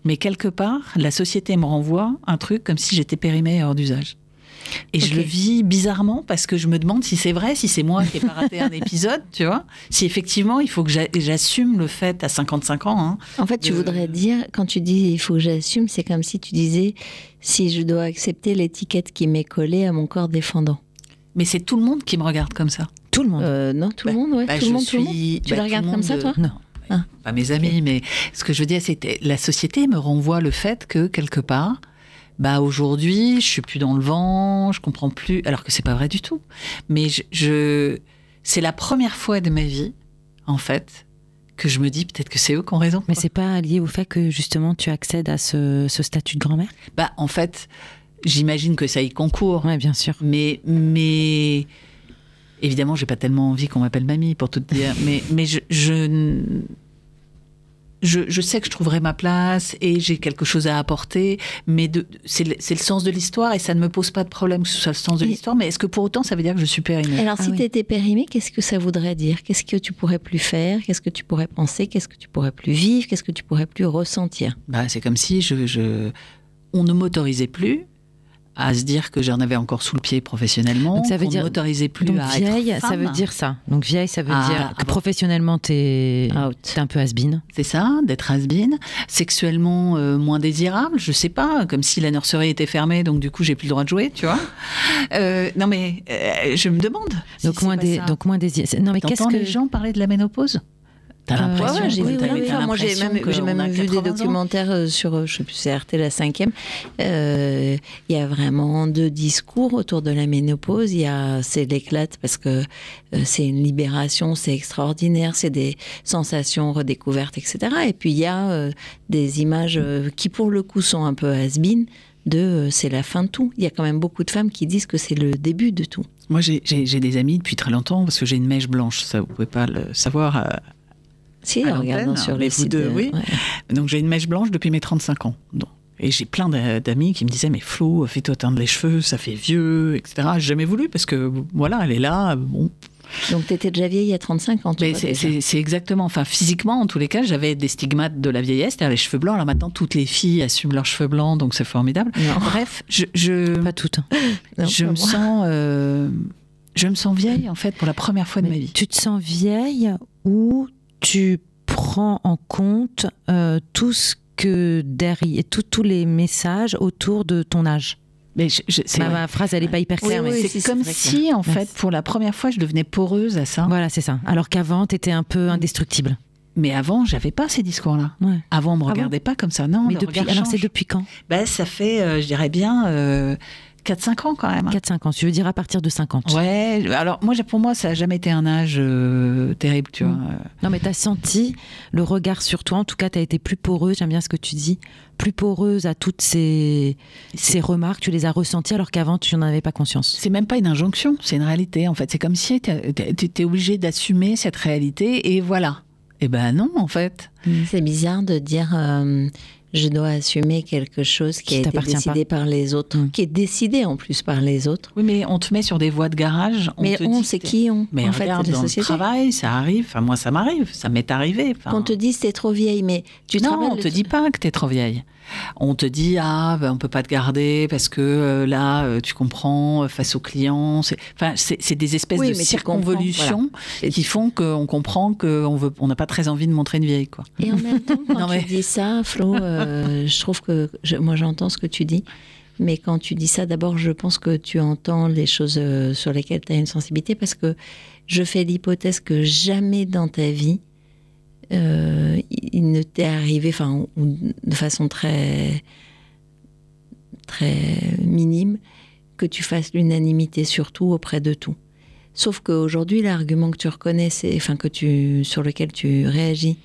mais quelque part, la société me renvoie un truc comme si j'étais périmée hors d'usage. Et je le vis bizarrement parce que je me demande si c'est vrai, si c'est moi qui ai pas *laughs* raté un épisode, tu vois. Si effectivement, il faut que j'assume le fait à 55 ans. Hein, en fait, tu voudrais dire, quand tu dis il faut que j'assume, c'est comme si tu disais si je dois accepter l'étiquette qui m'est collée à mon corps défendant. Mais c'est tout le monde qui me regarde comme ça. Tout le monde. Euh, non, tout le bah, monde, ouais. Bah, tout, le monde tout le monde. Tu bah, le regardes comme ça, toi? Non. Ah. Pas mes amis, mais ce que je veux dire, c'est que la société me renvoie le fait que quelque part, bah aujourd'hui, je suis plus dans le vent, je comprends plus, alors que c'est pas vrai du tout. Mais je, c'est la première fois de ma vie, en fait, que je me dis peut-être que c'est eux qui ont raison. Mais c'est pas lié au fait que justement tu accèdes à ce, statut de grand-mère? Bah en fait, j'imagine que ça y concourt. Oui, bien sûr. Mais mais Évidemment, j'ai pas tellement envie qu'on m'appelle mamie, pour tout dire, *laughs* mais, mais je, je, je, sais que je trouverai ma place et j'ai quelque chose à apporter, mais c'est le, le, sens de l'histoire et ça ne me pose pas de problème que ce soit le sens de l'histoire, mais est-ce que pour autant ça veut dire que je suis périmée? Alors, si ah tu étais périmée, qu'est-ce que ça voudrait dire? Qu'est-ce que tu pourrais plus faire? Qu'est-ce que tu pourrais penser? Qu'est-ce que tu pourrais plus vivre? Qu'est-ce que tu pourrais plus ressentir? Bah, C'est comme si je, je... on ne m'autorisait plus à se dire que j'en avais encore sous le pied professionnellement. Donc ça veut dire m'autorisait plus donc à vieille, être femme. ça veut dire ça. Donc vieille, ça veut ah, dire que professionnellement t'es es un peu has-been. C'est ça, d'être has-been. Sexuellement euh, moins désirable, je sais pas, comme si la nurserie était fermée, donc du coup j'ai plus le droit de jouer, tu vois. Euh, non mais euh, je me demande. Donc moins des, donc moins désirable. Non mais qu'est-ce que les gens parlaient de la ménopause? T'as l'impression j'ai vu, Moi, j'ai même, vu des documentaires euh, sur, euh, je sais plus, c'est RT la cinquième. Euh, il y a vraiment deux discours autour de la ménopause. Il y a, c'est l'éclate parce que c'est une libération, c'est extraordinaire, c'est des sensations redécouvertes, etc. Et puis il y a des images qui, pour le coup, sont un peu has de c'est la fin de tout. Il y a quand même beaucoup de femmes qui disent que c'est le début de tout. Moi, j'ai des amis depuis très longtemps parce que j'ai une mèche blanche. Ça, vous pouvez pas le savoir si, en regardant sur les sites. oui. Donc j'ai une mèche blanche depuis mes 35 ans. Et j'ai plein d'amis qui me disaient mais Flo, fais-toi teindre les cheveux, ça fait vieux, etc. J'ai jamais voulu parce que voilà, elle est là. Bon. Donc tu étais déjà vieille à 35 ans. C'est exactement. Enfin physiquement, en tous les cas, j'avais des stigmates de la vieillesse, c'est-à-dire les cheveux blancs. Là maintenant, toutes les filles assument leurs cheveux blancs, donc c'est formidable. Bref, je, *laughs* pas toutes. Hein. je me sens. Euh, je me sens vieille en fait pour la première fois de ma vie. Tu te sens vieille ou tu prends en compte euh, tout ce que derrière, tous les messages autour de ton âge. Mais ma, phrase, elle n'est pas hyper claire. mais c'est comme si, en fait, pour la première fois, je devenais poreuse à ça. Voilà, c'est ça. Alors qu'avant, tu étais un peu indestructible. Mais avant, j'avais pas ces discours-là. Avant, on me ah regardait pas comme ça. Non. Mais depuis, alors c'est depuis quand? Ben, ça fait, euh, je dirais bien, euh, 4-5 ans quand même. 4-5 hein. ans, tu veux dire à partir de 50 Ouais, alors moi, pour moi, ça n'a jamais été un âge euh, terrible, tu mm. vois. Non, mais tu as senti le regard sur toi, en tout cas, tu as été plus poreuse, j'aime bien ce que tu dis, plus poreuse à toutes ces, ces remarques, tu les as ressenties alors qu'avant, tu n'en avais pas conscience. C'est même pas une injonction, c'est une réalité, en fait. C'est comme si tu étais obligé d'assumer cette réalité, et voilà. Eh ben non, en fait. C'est bizarre de dire... Euh, je dois assumer quelque chose qui, a été décidé par les autres, mm. qui est décidé en plus par les autres. Oui, mais on te met sur des voies de garage. On mais on, c'est qui on Mais en regarde, fait, dans le travail, ça arrive. Enfin, moi, ça m'arrive. Ça m'est arrivé. Enfin... On te dit t'es trop vieille, mais tu non, on te dit pas que t'es trop vieille on te dit ah ben, on peut pas te garder parce que euh, là euh, tu comprends euh, face aux clients enfin c'est des espèces de circonvolutions qui font qu'on comprend qu'on veut on n'a pas très envie de montrer une vieille quoi. Et en même temps *laughs* quand tu dis ça Flo je trouve que moi j'entends ce que tu dis mais quand tu dis ça, d'abord, je pense que tu entends les choses sur lesquelles tu as une sensibilité parce que je fais l'hypothèse que jamais dans ta vie, euh, il ne t'est arrivé, enfin, de façon très, très minime, que tu fasses l'unanimité surtout auprès de tout. Sauf qu'aujourd'hui, l'argument que tu reconnais, enfin, que tu, sur lequel tu réagis,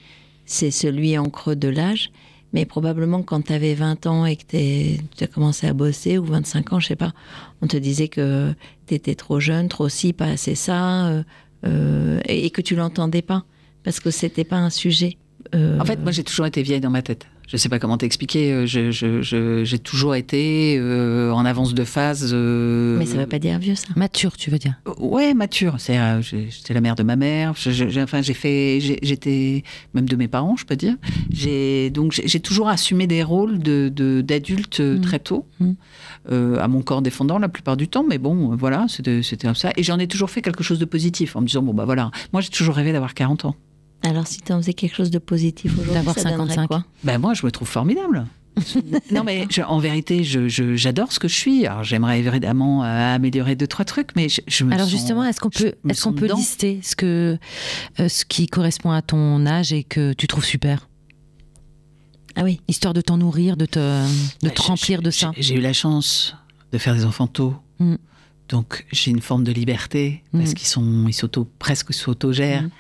c'est celui en creux de l'âge. Mais probablement quand tu avais 20 ans et que tu as commencé à bosser, ou 25 ans, je sais pas, on te disait que tu étais trop jeune, trop ci, pas assez ça, euh, euh, et, et, que tu l'entendais pas parce que c'était pas un sujet. Euh, en fait, moi, j'ai toujours été vieille dans ma tête. Je sais pas comment t'expliquer. Euh, j'ai toujours été euh, en avance de phase. Mais ça veut pas dire vieux, ça. Mature, tu veux dire Ouais, mature. C'est, j'étais la mère de ma mère. enfin, j'ai fait, j'étais même de mes parents, je peux dire. J'ai donc j'ai toujours assumé des rôles de d'adulte mmh. très tôt, mmh. à mon corps défendant la plupart du temps. Mais bon, voilà, c'était comme ça. Et j'en ai toujours fait quelque chose de positif en me disant bon bah voilà. Moi, j'ai toujours rêvé d'avoir 40 ans. Alors, si tu en faisais quelque chose de positif aujourd'hui, d'avoir 55 quoi? Ben moi, je me trouve formidable. *laughs* non mais en vérité, j'adore ce que je suis. Alors j'aimerais évidemment euh, améliorer deux trois trucs, mais je, me Alors justement, est-ce qu'on peut, est-ce qu'on peut lister ce que, euh, ce qui correspond à ton âge et que tu trouves super? Ah oui. Histoire de t'en nourrir, de te, de te remplir de ça. J'ai eu la chance de faire des enfants tôt. Mm. Donc j'ai une forme de liberté parce mm. qu'ils sont, ils s'auto, presque s'autogèrent. Mm.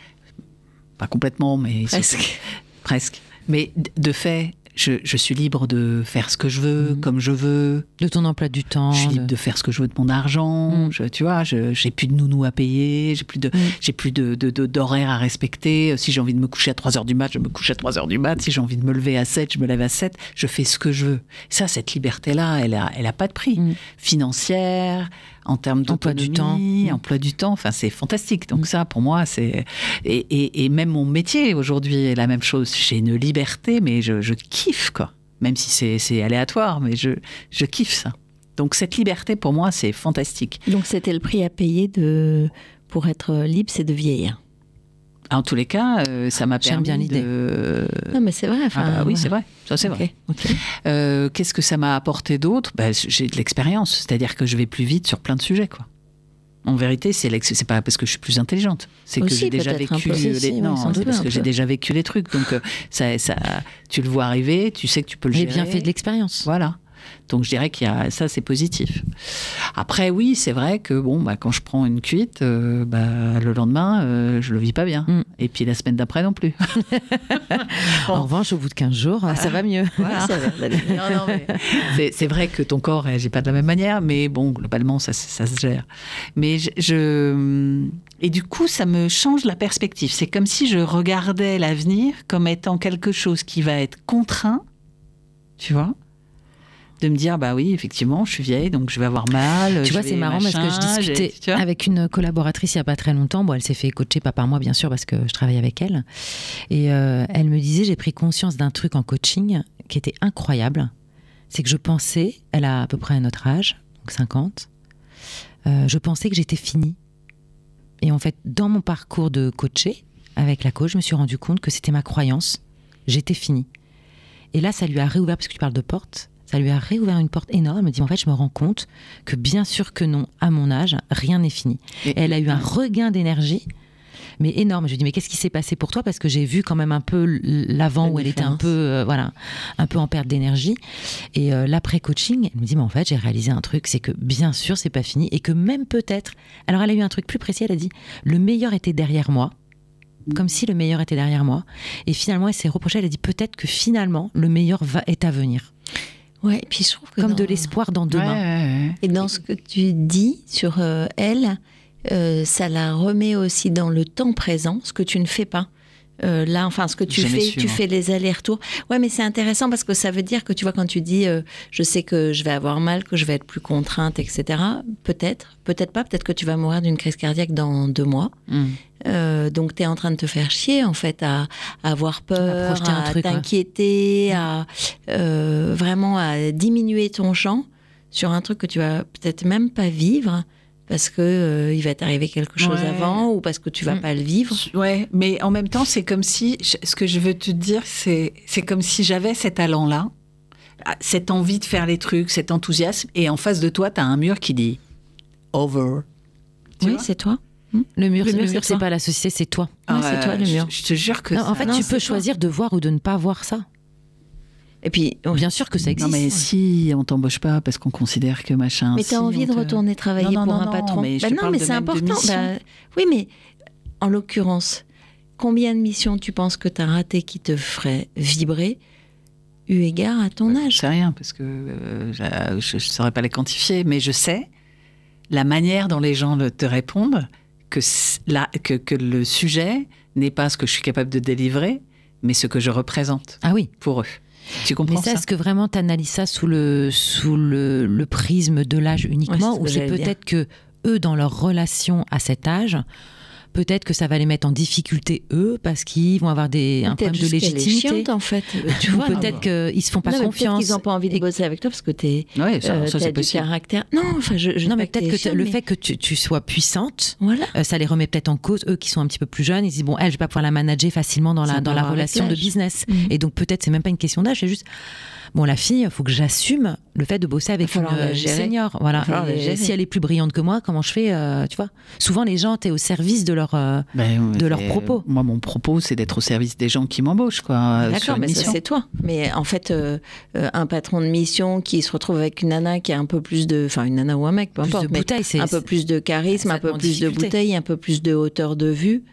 Pas complètement, mais presque. presque. Mais de fait, je, suis libre de faire ce que je veux, mhm. comme je veux. De ton emploi du temps. Je suis libre de, faire ce que je veux de mon argent. Mhm. Je, tu vois, j'ai plus de nounou à payer, j'ai plus de, mhm. j'ai plus de, d'horaire à respecter. Si j'ai envie de me coucher à 3 heures du mat, je me couche à 3 heures du mat. Si j'ai envie de me lever à 7, je me lève à 7. Je fais ce que je veux. Ça, cette liberté-là, elle a, elle a pas de prix. Financière, en termes d'emploi du temps, emploi du temps. Enfin, c'est fantastique. Donc ça, pour moi, c'est et, et, même mon métier aujourd'hui est la même chose. J'ai une liberté, mais je, je kiffe quoi. Même si c'est aléatoire, mais je, je kiffe ça. Donc cette liberté, pour moi, c'est fantastique. Donc c'était le prix à payer de pour être libre, c'est de vieillir. En tous les cas, euh, ça m'a permis bien de. Non, mais c'est vrai. Ah bah oui, c'est vrai. Ça, c'est vrai. Euh, qu'est-ce que ça m'a apporté d'autre? Bah, J'ai de l'expérience. C'est-à-dire que je vais plus vite sur plein de sujets, quoi. En vérité, c'est c'est pas parce que je suis plus intelligente, c'est que j'ai déjà vécu les non, parce que j'ai déjà vécu les trucs. Donc euh, ça, ça, tu le vois arriver, tu sais que tu peux le gérer. J'ai bien fait de l'expérience. Voilà. Donc je dirais qu'il y a ça, c'est positif. Après, oui, c'est vrai que bon, bah, quand je prends une cuite, euh, bah, le lendemain, euh, je le vis pas bien. Mm. Et puis la semaine d'après non plus. *laughs* En revanche, au bout de 15 jours, ça va mieux. c'est vrai que ton corps réagit pas de la même manière, mais bon, globalement, ça, ça se gère. Mais je, Et du coup, ça me change la perspective. C'est comme si je regardais l'avenir comme étant quelque chose qui va être contraint, tu vois, de me dire bah oui effectivement je suis vieille donc je vais avoir mal tu vois c'est marrant parce que je discutais avec une collaboratrice il y a pas très longtemps. Bon elle s'est fait coacher pas par moi bien sûr parce que je travaille avec elle. Et euh, elle me disait j'ai pris conscience d'un truc en coaching qui était incroyable. C'est que je pensais elle a à peu près notre âge donc 50 euh, je pensais que j'étais finie. Et en fait dans mon parcours de coacher avec la coach, je me suis rendu compte que c'était ma croyance. J'étais finie. Et là, ça lui a réouvert, parce que tu parles de porte, ça lui a réouvert une porte énorme. Elle me dit, en fait, je me rends compte que bien sûr que non, à mon âge, rien n'est fini. Et elle a eu un regain d'énergie mais énorme. Je lui dis mais qu'est-ce qui s'est passé pour toi? Parce que j'ai vu quand même un peu l'avant où elle était un peu euh, voilà un peu en perte d'énergie. Et euh, l'après coaching elle me dit mais en fait j'ai réalisé un truc c'est que bien sûr c'est pas fini et que même peut-être alors elle a eu un truc plus précis. Elle a dit le meilleur était derrière moi comme si le meilleur était derrière moi. Et finalement elle s'est reprochée. Elle a dit peut-être que finalement le meilleur va est à venir Ouais, et puis je trouve que comme de l'espoir dans demain. Et dans ce que tu dis sur euh, elle, euh, ça la remet aussi dans le temps présent, ce que tu ne fais pas. Euh, là, enfin, ce que tu fais, tu fais les allers-retours. Ouais, mais c'est intéressant parce que ça veut dire que tu vois, quand tu dis, euh, je sais que je vais avoir mal, que je vais être plus contrainte, etc. Peut-être, peut-être pas, peut-être que tu vas mourir d'une crise cardiaque dans deux mois. Hmm. donc, tu es en train de te faire chier, en fait, à, avoir peur, à, t'inquiéter, à vraiment à diminuer ton champ sur un truc que tu vas peut-être même pas vivre parce que euh, il va t'arriver quelque chose avant ou parce que tu vas mm. pas le vivre. Ouais, mais en même temps, c'est comme si ce que je veux te dire, c'est c'est comme si j'avais cet allant-là, ah, cette envie de faire les trucs, cet enthousiasme, et en face de toi, tu as un mur qui dit over. oui, c'est toi. Hmm le mur, le mur, c'est pas la société, c'est toi. Ah c'est toi le mur. Je, te jure que. en fait, tu peux choisir de voir ou de ne pas voir ça. Et puis, bien sûr que ça existe. Non, mais si on t'embauche pas parce qu'on considère que machin. Mais tu as envie de retourner travailler pour un patron. Mais bah non, mais c'est important. Bah, oui, mais en l'occurrence, combien de missions tu penses que tu as ratées qui te feraient vibrer eu égard à ton âge? Je sais rien parce que euh, je ne saurais pas les quantifier, mais je sais la manière dont les gens te répondent que, la, que, que le sujet n'est pas ce que je suis capable de délivrer, mais ce que je représente. Ah oui. Pour eux. Tu comprends Mais ça, est-ce que vraiment tu analyses ça sous le, sous le, le prisme de l'âge uniquement Ou c'est peut-être que eux, dans leur relation à cet âge, peut-être que ça va les mettre en difficulté eux parce qu'ils vont avoir des un problème de légitimité. en fait. Tu vois, peut-être qu'ils se font pas confiance. Ils n'ont pas envie de bosser avec toi parce que tu es ouais, ça, euh, du caractère. Non, enfin, je, non, mais peut-être que, le fait que tu, tu sois puissante, voilà. Euh, ça les remet peut-être en cause. Eux qui sont un petit peu plus jeunes, ils disent bon, elle, je vais pas pouvoir la manager facilement dans la dans la relation de business. Mm. Et donc peut-être c'est même pas une question d'âge, c'est juste bon, la fille, il faut que j'assume le fait de bosser avec une euh, senior. Voilà. si elle est plus brillante que moi, comment je fais euh, Tu vois? Souvent, les gens, tu es au service de leur, euh, ben de leurs propos. Moi, mon propos, c'est d'être au service des gens qui m'embauchent. quoi. D'accord, mais ça, c'est toi. Mais en fait, un patron de mission qui se retrouve avec une nana qui a un peu plus de. Enfin, une nana ou un mec, peu importe. un peu plus de charisme, un peu plus de bouteille, un peu plus de hauteur de vue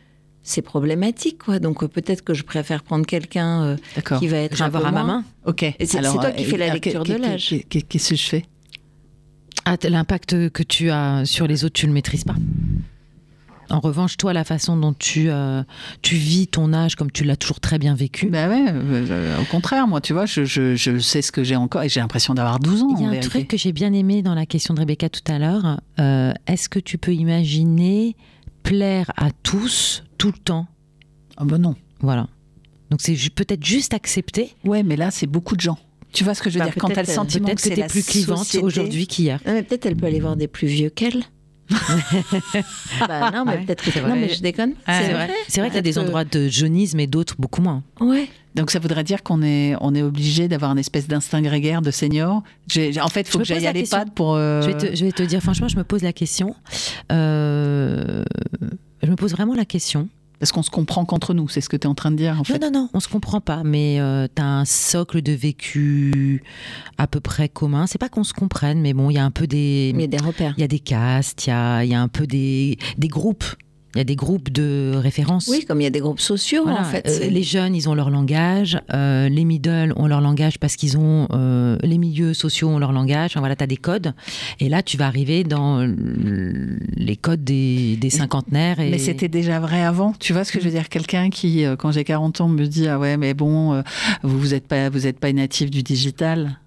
c'est problématique, quoi. Donc euh, peut-être que je préfère prendre quelqu'un euh, qui va être avoir à ma main. Ok. C'est toi qui euh, fais la lecture de l'âge. Qu'est-ce que je fais? Ah, L'impact que tu as sur les autres, tu le maîtrises pas? En revanche, toi, la façon dont tu, tu vis ton âge comme tu l'as toujours très bien vécu. Bah ouais, au contraire, moi, tu vois, je, je, sais ce que j'ai encore et j'ai l'impression d'avoir 12 ans. Il y a un truc que j'ai bien aimé dans la question de Rebecca tout à l'heure. Est-ce que tu peux imaginer plaire à tous tout le temps Ah ben non. Voilà. Donc c'est peut-être juste accepter. Ouais, mais là c'est beaucoup de gens. Tu vois ce que je veux bah, dire? Quand tu as le sentiment que, tu es plus clivante aujourd'hui qu'hier. Peut-être elle peut aller voir des plus vieux qu'elle. *laughs* bah non, mais peut-être que non, mais je déconne. c'est vrai. C'est vrai qu'il y a des endroits de jeunisme et d'autres beaucoup moins. Ouais. Donc ça voudrait dire qu'on est, on est obligé d'avoir une espèce d'instinct grégaire de senior. en fait, il faut que j'aille à l'EHPAD pour. Euh, je, vais te, je, vais te, dire, franchement, je me pose la question. Euh, je me pose vraiment la question. Parce qu'on se comprend qu'entre nous, c'est ce que tu es en train de dire en fait. Non, non, non, on se comprend pas, mais euh, tu as un socle de vécu à peu près commun. C'est pas qu'on se comprenne, mais bon, il y a un peu des. Il y a des repères. Il y a des castes, il y a, y a, un peu des, des groupes il y a des groupes de référence. Oui, comme il y a des groupes sociaux, en fait. Euh, les jeunes, ils ont leur langage. Euh, les middle ont leur langage parce qu'ils ont. Euh, les milieux sociaux ont leur langage. Enfin, voilà, tu as des codes. Et là, tu vas arriver dans les codes des, des cinquantenaires. Et... Mais c'était déjà vrai avant. Tu vois ce que je veux dire? Quelqu'un qui, quand j'ai 40 ans, me dit Ah ouais, mais bon, vous n'êtes pas, vous êtes pas native du digital.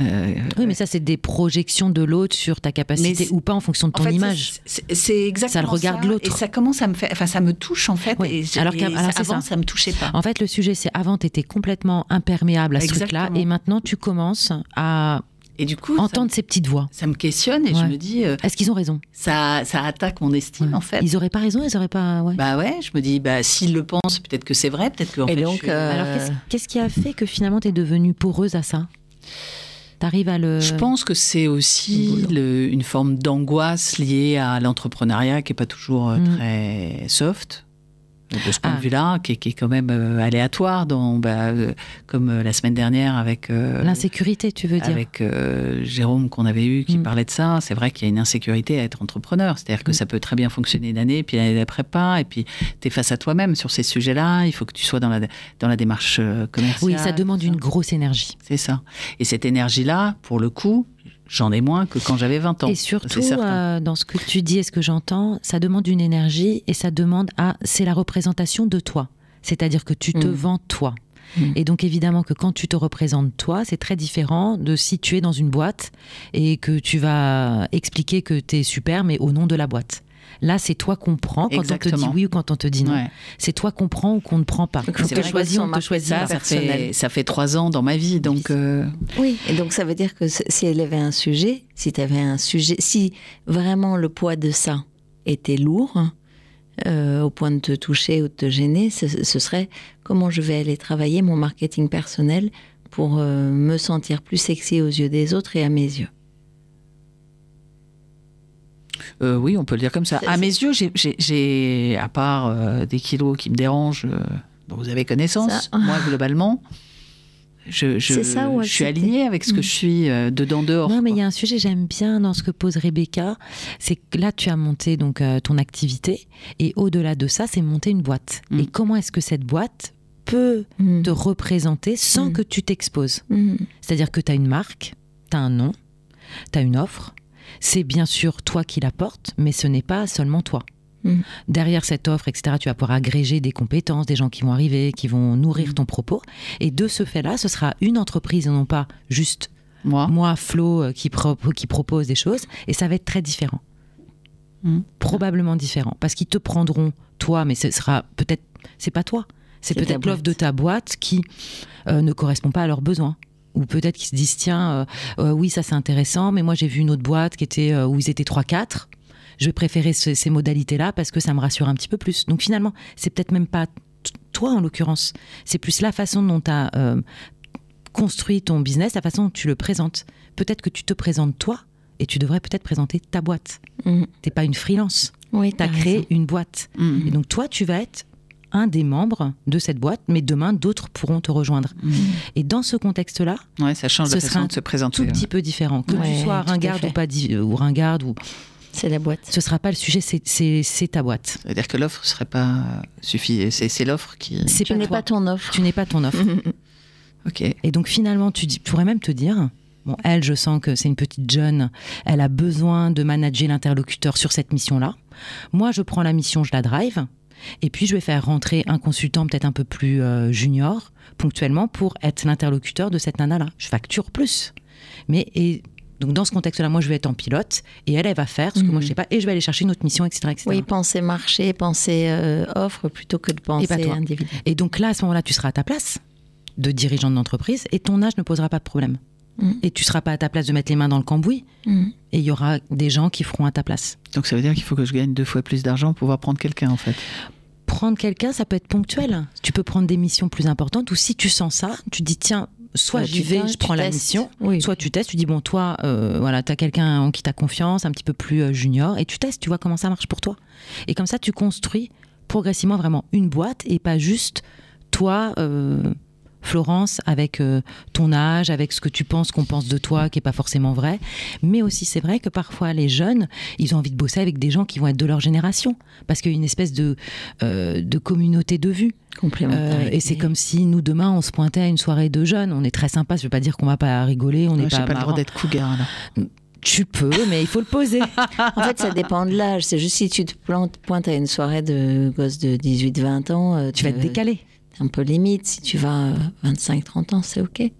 Euh, oui, mais ça, c'est des projections de l'autre sur ta capacité ou pas en fonction de ton image. C'est exactement ça. le regarde l'autre. Et ça commence à me faire. Enfin, ça me touche en fait. Et, alors qu'avant, ça. ça me touchait pas. En fait, le sujet, c'est avant, tu étais complètement imperméable à ce truc-là. Et maintenant, tu commences à Et du coup, entendre ces petites voix. Ça me questionne et je me dis. Euh, Est-ce qu'ils ont raison? ça, ça attaque mon estime, en fait. Ils n'auraient pas raison, ils n'auraient pas. Ouais. Bah ouais, je me dis, bah, s'ils le pensent, peut-être que c'est vrai, peut-être que. et donc, euh, alors, qu'est-ce qui a fait que finalement tu es devenue poreuse à ça? T'arrives à le. Je pense que c'est aussi une forme d'angoisse liée à l'entrepreneuriat qui est pas toujours euh, mm. très soft de ce point de vue-là, qui, est quand même euh, aléatoire, dans, bah, euh, comme euh, la semaine dernière avec... L'insécurité, tu veux dire Avec Jérôme qu'on avait eu, qui mm. parlait de ça. C'est vrai qu'il y a une insécurité à être entrepreneur. C'est-à-dire que mm. ça peut très bien fonctionner une année, puis l'année d'après pas. Et puis, tu es face à toi-même sur ces sujets-là. Il faut que tu sois dans la, dans la démarche commerciale. Oui, ça demande une grosse énergie. C'est ça. Et cette énergie-là, pour le coup, J'en ai moins que quand j'avais 20 ans. Et surtout, euh, dans ce que tu dis et ce que j'entends, ça demande une énergie et ça demande à. C'est la représentation de toi. C'est-à-dire que tu te mm. vends toi. Mm. Et donc évidemment que quand tu te représentes toi, c'est très différent de si tu es dans une boîte et que tu vas expliquer que tu es super, mais au nom de la boîte. Là, c'est toi qu'on prend quand on te dit oui ou quand on te dit non. C'est toi qu'on prend ou qu'on ne prend pas. Quand on te choisit, on te choisit. Ça, ça fait, ça fait trois ans dans ma vie, donc. Euh, oui, et donc ça veut dire que si elle avait un sujet, si tu avais un sujet, si vraiment le poids de ça était lourd, euh, au point de te toucher ou de te gêner, ce, serait comment je vais aller travailler mon marketing personnel pour euh, me sentir plus sexy aux yeux des autres et à mes yeux. Euh, oui, on peut le dire comme ça. À mes yeux, j'ai, à part euh, des kilos qui me dérangent, euh, dont vous avez connaissance, moi globalement, je, je, je suis alignée avec ce que je suis dedans dehors. Non, mais il y a un sujet j'aime bien dans ce que pose Rebecca, c'est que là tu as monté donc ton activité et au-delà de ça, c'est monter une boîte. Mm. Et comment est-ce que cette boîte peut mm. te représenter sans mm. que tu t'exposes? C'est-à-dire que tu as une marque, tu as un nom, tu as une offre, c'est bien sûr toi qui la portes, mais ce n'est pas seulement toi. Mm. Derrière cette offre, etc., tu vas pouvoir agréger des compétences, des gens qui vont arriver, qui vont nourrir mm. ton propos. Et de ce fait-là, ce sera une entreprise et non pas juste moi, moi Flo, euh, qui, qui propose des choses. Et ça va être très différent. Mm. Probablement différent. Parce qu'ils te prendront, toi, mais ce sera peut-être. C'est pas toi. C'est peut-être l'offre de ta boîte qui euh, ne correspond pas à leurs besoins ou peut-être qu'ils se disent tiens euh, euh, oui ça c'est intéressant mais moi j'ai vu une autre boîte qui était euh, où ils étaient 3 4 je vais préférer ces modalités là parce que ça me rassure un petit peu plus. Donc finalement c'est peut-être même pas toi en l'occurrence. C'est plus la façon dont tu as construit ton business la façon dont tu le présentes. Peut-être que tu te présentes toi et tu devrais peut-être présenter ta boîte. Mmh. t'es pas une freelance. Oui, tu as créé une boîte. Mmh. et donc toi tu vas être un des membres de cette boîte, mais demain d'autres pourront te rejoindre. Mmh. Et dans ce contexte-là, ouais, ça change ce sera de se présenter. Tout petit peu différent. Que tu sois ringarde ou pas ou ringarde ou c'est la boîte. Ce sera pas le sujet, c'est ta boîte. C'est-à-dire que l'offre serait pas suffisante. C'est l'offre qui. Tu n'es pas ton offre. Tu n'es pas ton offre. *laughs* ok. Et donc finalement, tu pourrais même te dire. Bon, elle, je sens que c'est une petite jeune. Elle a besoin de manager l'interlocuteur sur cette mission-là. Moi, je prends la mission, je la drive. Et puis, je vais faire rentrer un consultant peut-être un peu plus euh, junior, ponctuellement, pour être l'interlocuteur de cette nana-là. Je facture plus. Mais, et donc dans ce contexte-là, moi je vais être en pilote et elle, elle va faire ce que moi je mhm. sais pas et je vais aller chercher une autre mission, etc. Oui, penser marché, penser euh, offre plutôt que de penser individu. Et donc là, à ce moment-là, tu seras à ta place de dirigeant de l'entreprise et ton âge ne posera pas de problème. Mm. Et tu seras pas à ta place de mettre les mains dans le cambouis. Mm. Et il y aura des gens qui feront à ta place. Donc ça veut dire qu'il faut que je gagne deux fois plus d'argent pour pouvoir prendre quelqu'un en fait prendre quelqu'un, ça peut être ponctuel. Tu peux prendre des missions plus importantes ou si tu sens ça, tu dis tiens, soit j'y vais, je prends la mission, soit tu testes, tu dis bon toi, euh, voilà, tu as quelqu'un en qui tu as confiance, un petit peu plus euh, junior, et tu testes, tu vois comment ça marche pour toi. Et comme ça, tu construis progressivement vraiment une boîte et pas juste toi. Euh, Florence, avec euh, ton âge, avec ce que tu penses qu'on pense de toi, qui n'est pas forcément vrai. Mais aussi, c'est vrai que parfois, les jeunes, ils ont envie de bosser avec des gens qui vont être de leur génération. Parce qu'il y a une espèce de, euh, de communauté de vue. Euh, et c'est comme si nous, demain, on se pointait à une soirée de jeunes. On est très sympa. Je ne veux pas dire qu'on va pas rigoler. On n'est pas. pas le droit d'être cougar, là. Tu peux, mais il faut le poser. *laughs* en fait, ça dépend de l'âge. C'est juste si tu te pointes à une soirée de gosses de 18-20 ans. Tu vas te décaler un peu limite. Si tu vas 25-30 ans, c'est OK.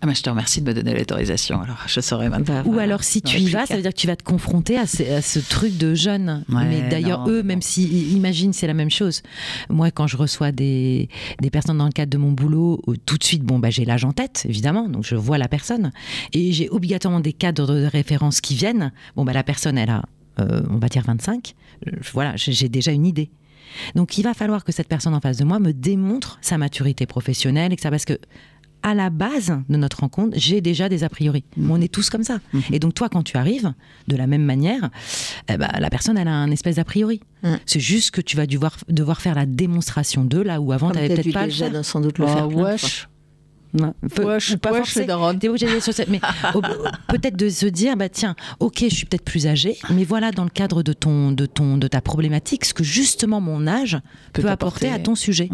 Ah mais je te remercie de me donner l'autorisation. Alors je saurais maintenant. Ou alors si tu y vas, ça veut dire que tu vas te confronter à ce, truc de jeune. mais d'ailleurs eux, même si imaginent c'est la même chose. Moi, quand je reçois des, des personnes dans le cadre de mon boulot, euh, tout de suite, bon bah j'ai l'âge en tête évidemment, donc je vois la personne et j'ai obligatoirement des cadres de référence qui viennent. Bon bah la personne elle a, euh, on va dire 25. Voilà, j'ai déjà une idée. Donc il va falloir que cette personne en face de moi me démontre sa maturité professionnelle et que ça parce que à la base de notre rencontre, j'ai déjà des a priori. Mhm. On est tous comme ça. Mhm. Et donc toi, quand tu arrives, de la même manière, eh ben, la personne, elle a un espèce d'a priori. C'est juste que tu vas devoir, devoir faire la démonstration de là où avant, tu n'avais peut-être pas déjà sans doute le oh, faire. Wesh, pas mais *laughs* peut-être de se dire bah tiens ok je suis peut-être plus âgé mais voilà dans le cadre de ton de ton de ta problématique ce que justement mon âge peut, apporter à ton sujet.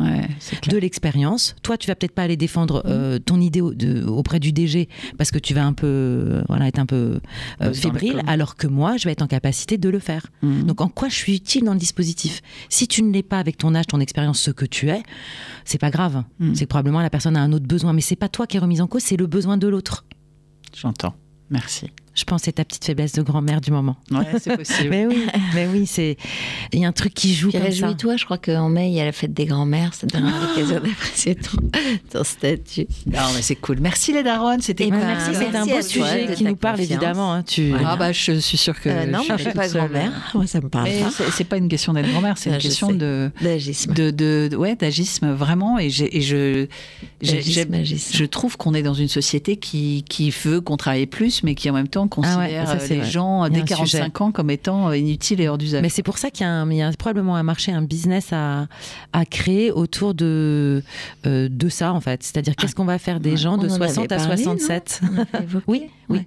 De l'expérience. Toi tu vas peut-être pas aller défendre mmh. euh, ton idée auprès du DG parce que tu vas un peu voilà être un peu euh, fébrile alors que moi je vais être en capacité de le faire. Mmh. donc en quoi je suis utile dans le dispositif? Si tu ne l'es pas avec ton âge ton expérience ce que tu es c'est pas grave. Mmh. c'est probablement la personne a un autre besoin mais c'est pas toi qui es remise en cause, c'est le besoin de l'autre. J'entends. Merci. Je pense que c'est ta petite faiblesse de grand-mère du moment. Ouais, *laughs* c'est possible. mais oui, mais oui, c'est il y a un truc qui joue Puis comme ça. toi je crois qu'en mai il y a la fête des grands-mères, ça donne l'occasion *gasps* d'apprécier ton, ton, statut. Non mais c'est cool. Merci les darons, c'était eh ben, merci, c'est un beau sujet qui nous parle évidemment. Hein, tu... Ah bah je suis sûre que euh, non, je, ne suis pas grand-mère. *laughs* Moi ça me parle. C'est pas une question d'être grand-mère, c'est une question de d'agisme. De, de, ouais d'agisme vraiment et, et je je trouve qu'on est dans une société qui qui veut qu'on travaille plus mais qui en même temps ah considère les gens dès 45 ans comme étant euh, inutiles et hors d'usage. Mais c'est pour ça qu'il y, a probablement un marché, un business à, à créer autour de, euh, de ça, en fait. C'est-à-dire, qu'est-ce qu'on va faire des gens de 60 à 67 *laughs* Oui, oui.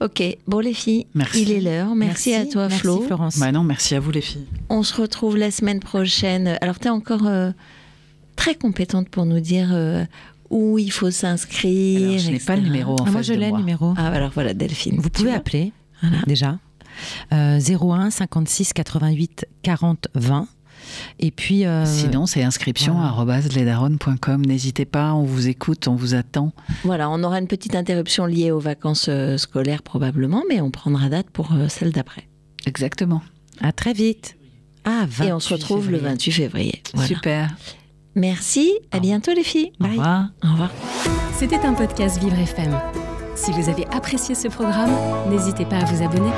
Ok, bon les filles, merci. il est l'heure. Merci, à toi merci, Flo. Florence. Bah non, merci à vous les filles. On se retrouve la semaine prochaine. Alors tu es encore euh, très compétente pour nous dire où il faut s'inscrire. Je n'ai pas le numéro en ah, Moi je l'ai le numéro. Ah alors voilà Delphine. Vous pouvez appeler déjà. 01 56 88 40 20. Et puis. Euh, Sinon, c'est inscription N'hésitez pas, on vous écoute, on vous attend. Voilà, on aura une petite interruption liée aux vacances euh, scolaires probablement, mais on prendra date pour euh, celle d'après. Exactement. À très vite. Ah, Et on se retrouve le 28 février. Super. Merci, à bientôt les filles. Bye. Au revoir. Au revoir. C'était un podcast Vivre FM. Si vous avez apprécié ce programme, n'hésitez pas à vous abonner.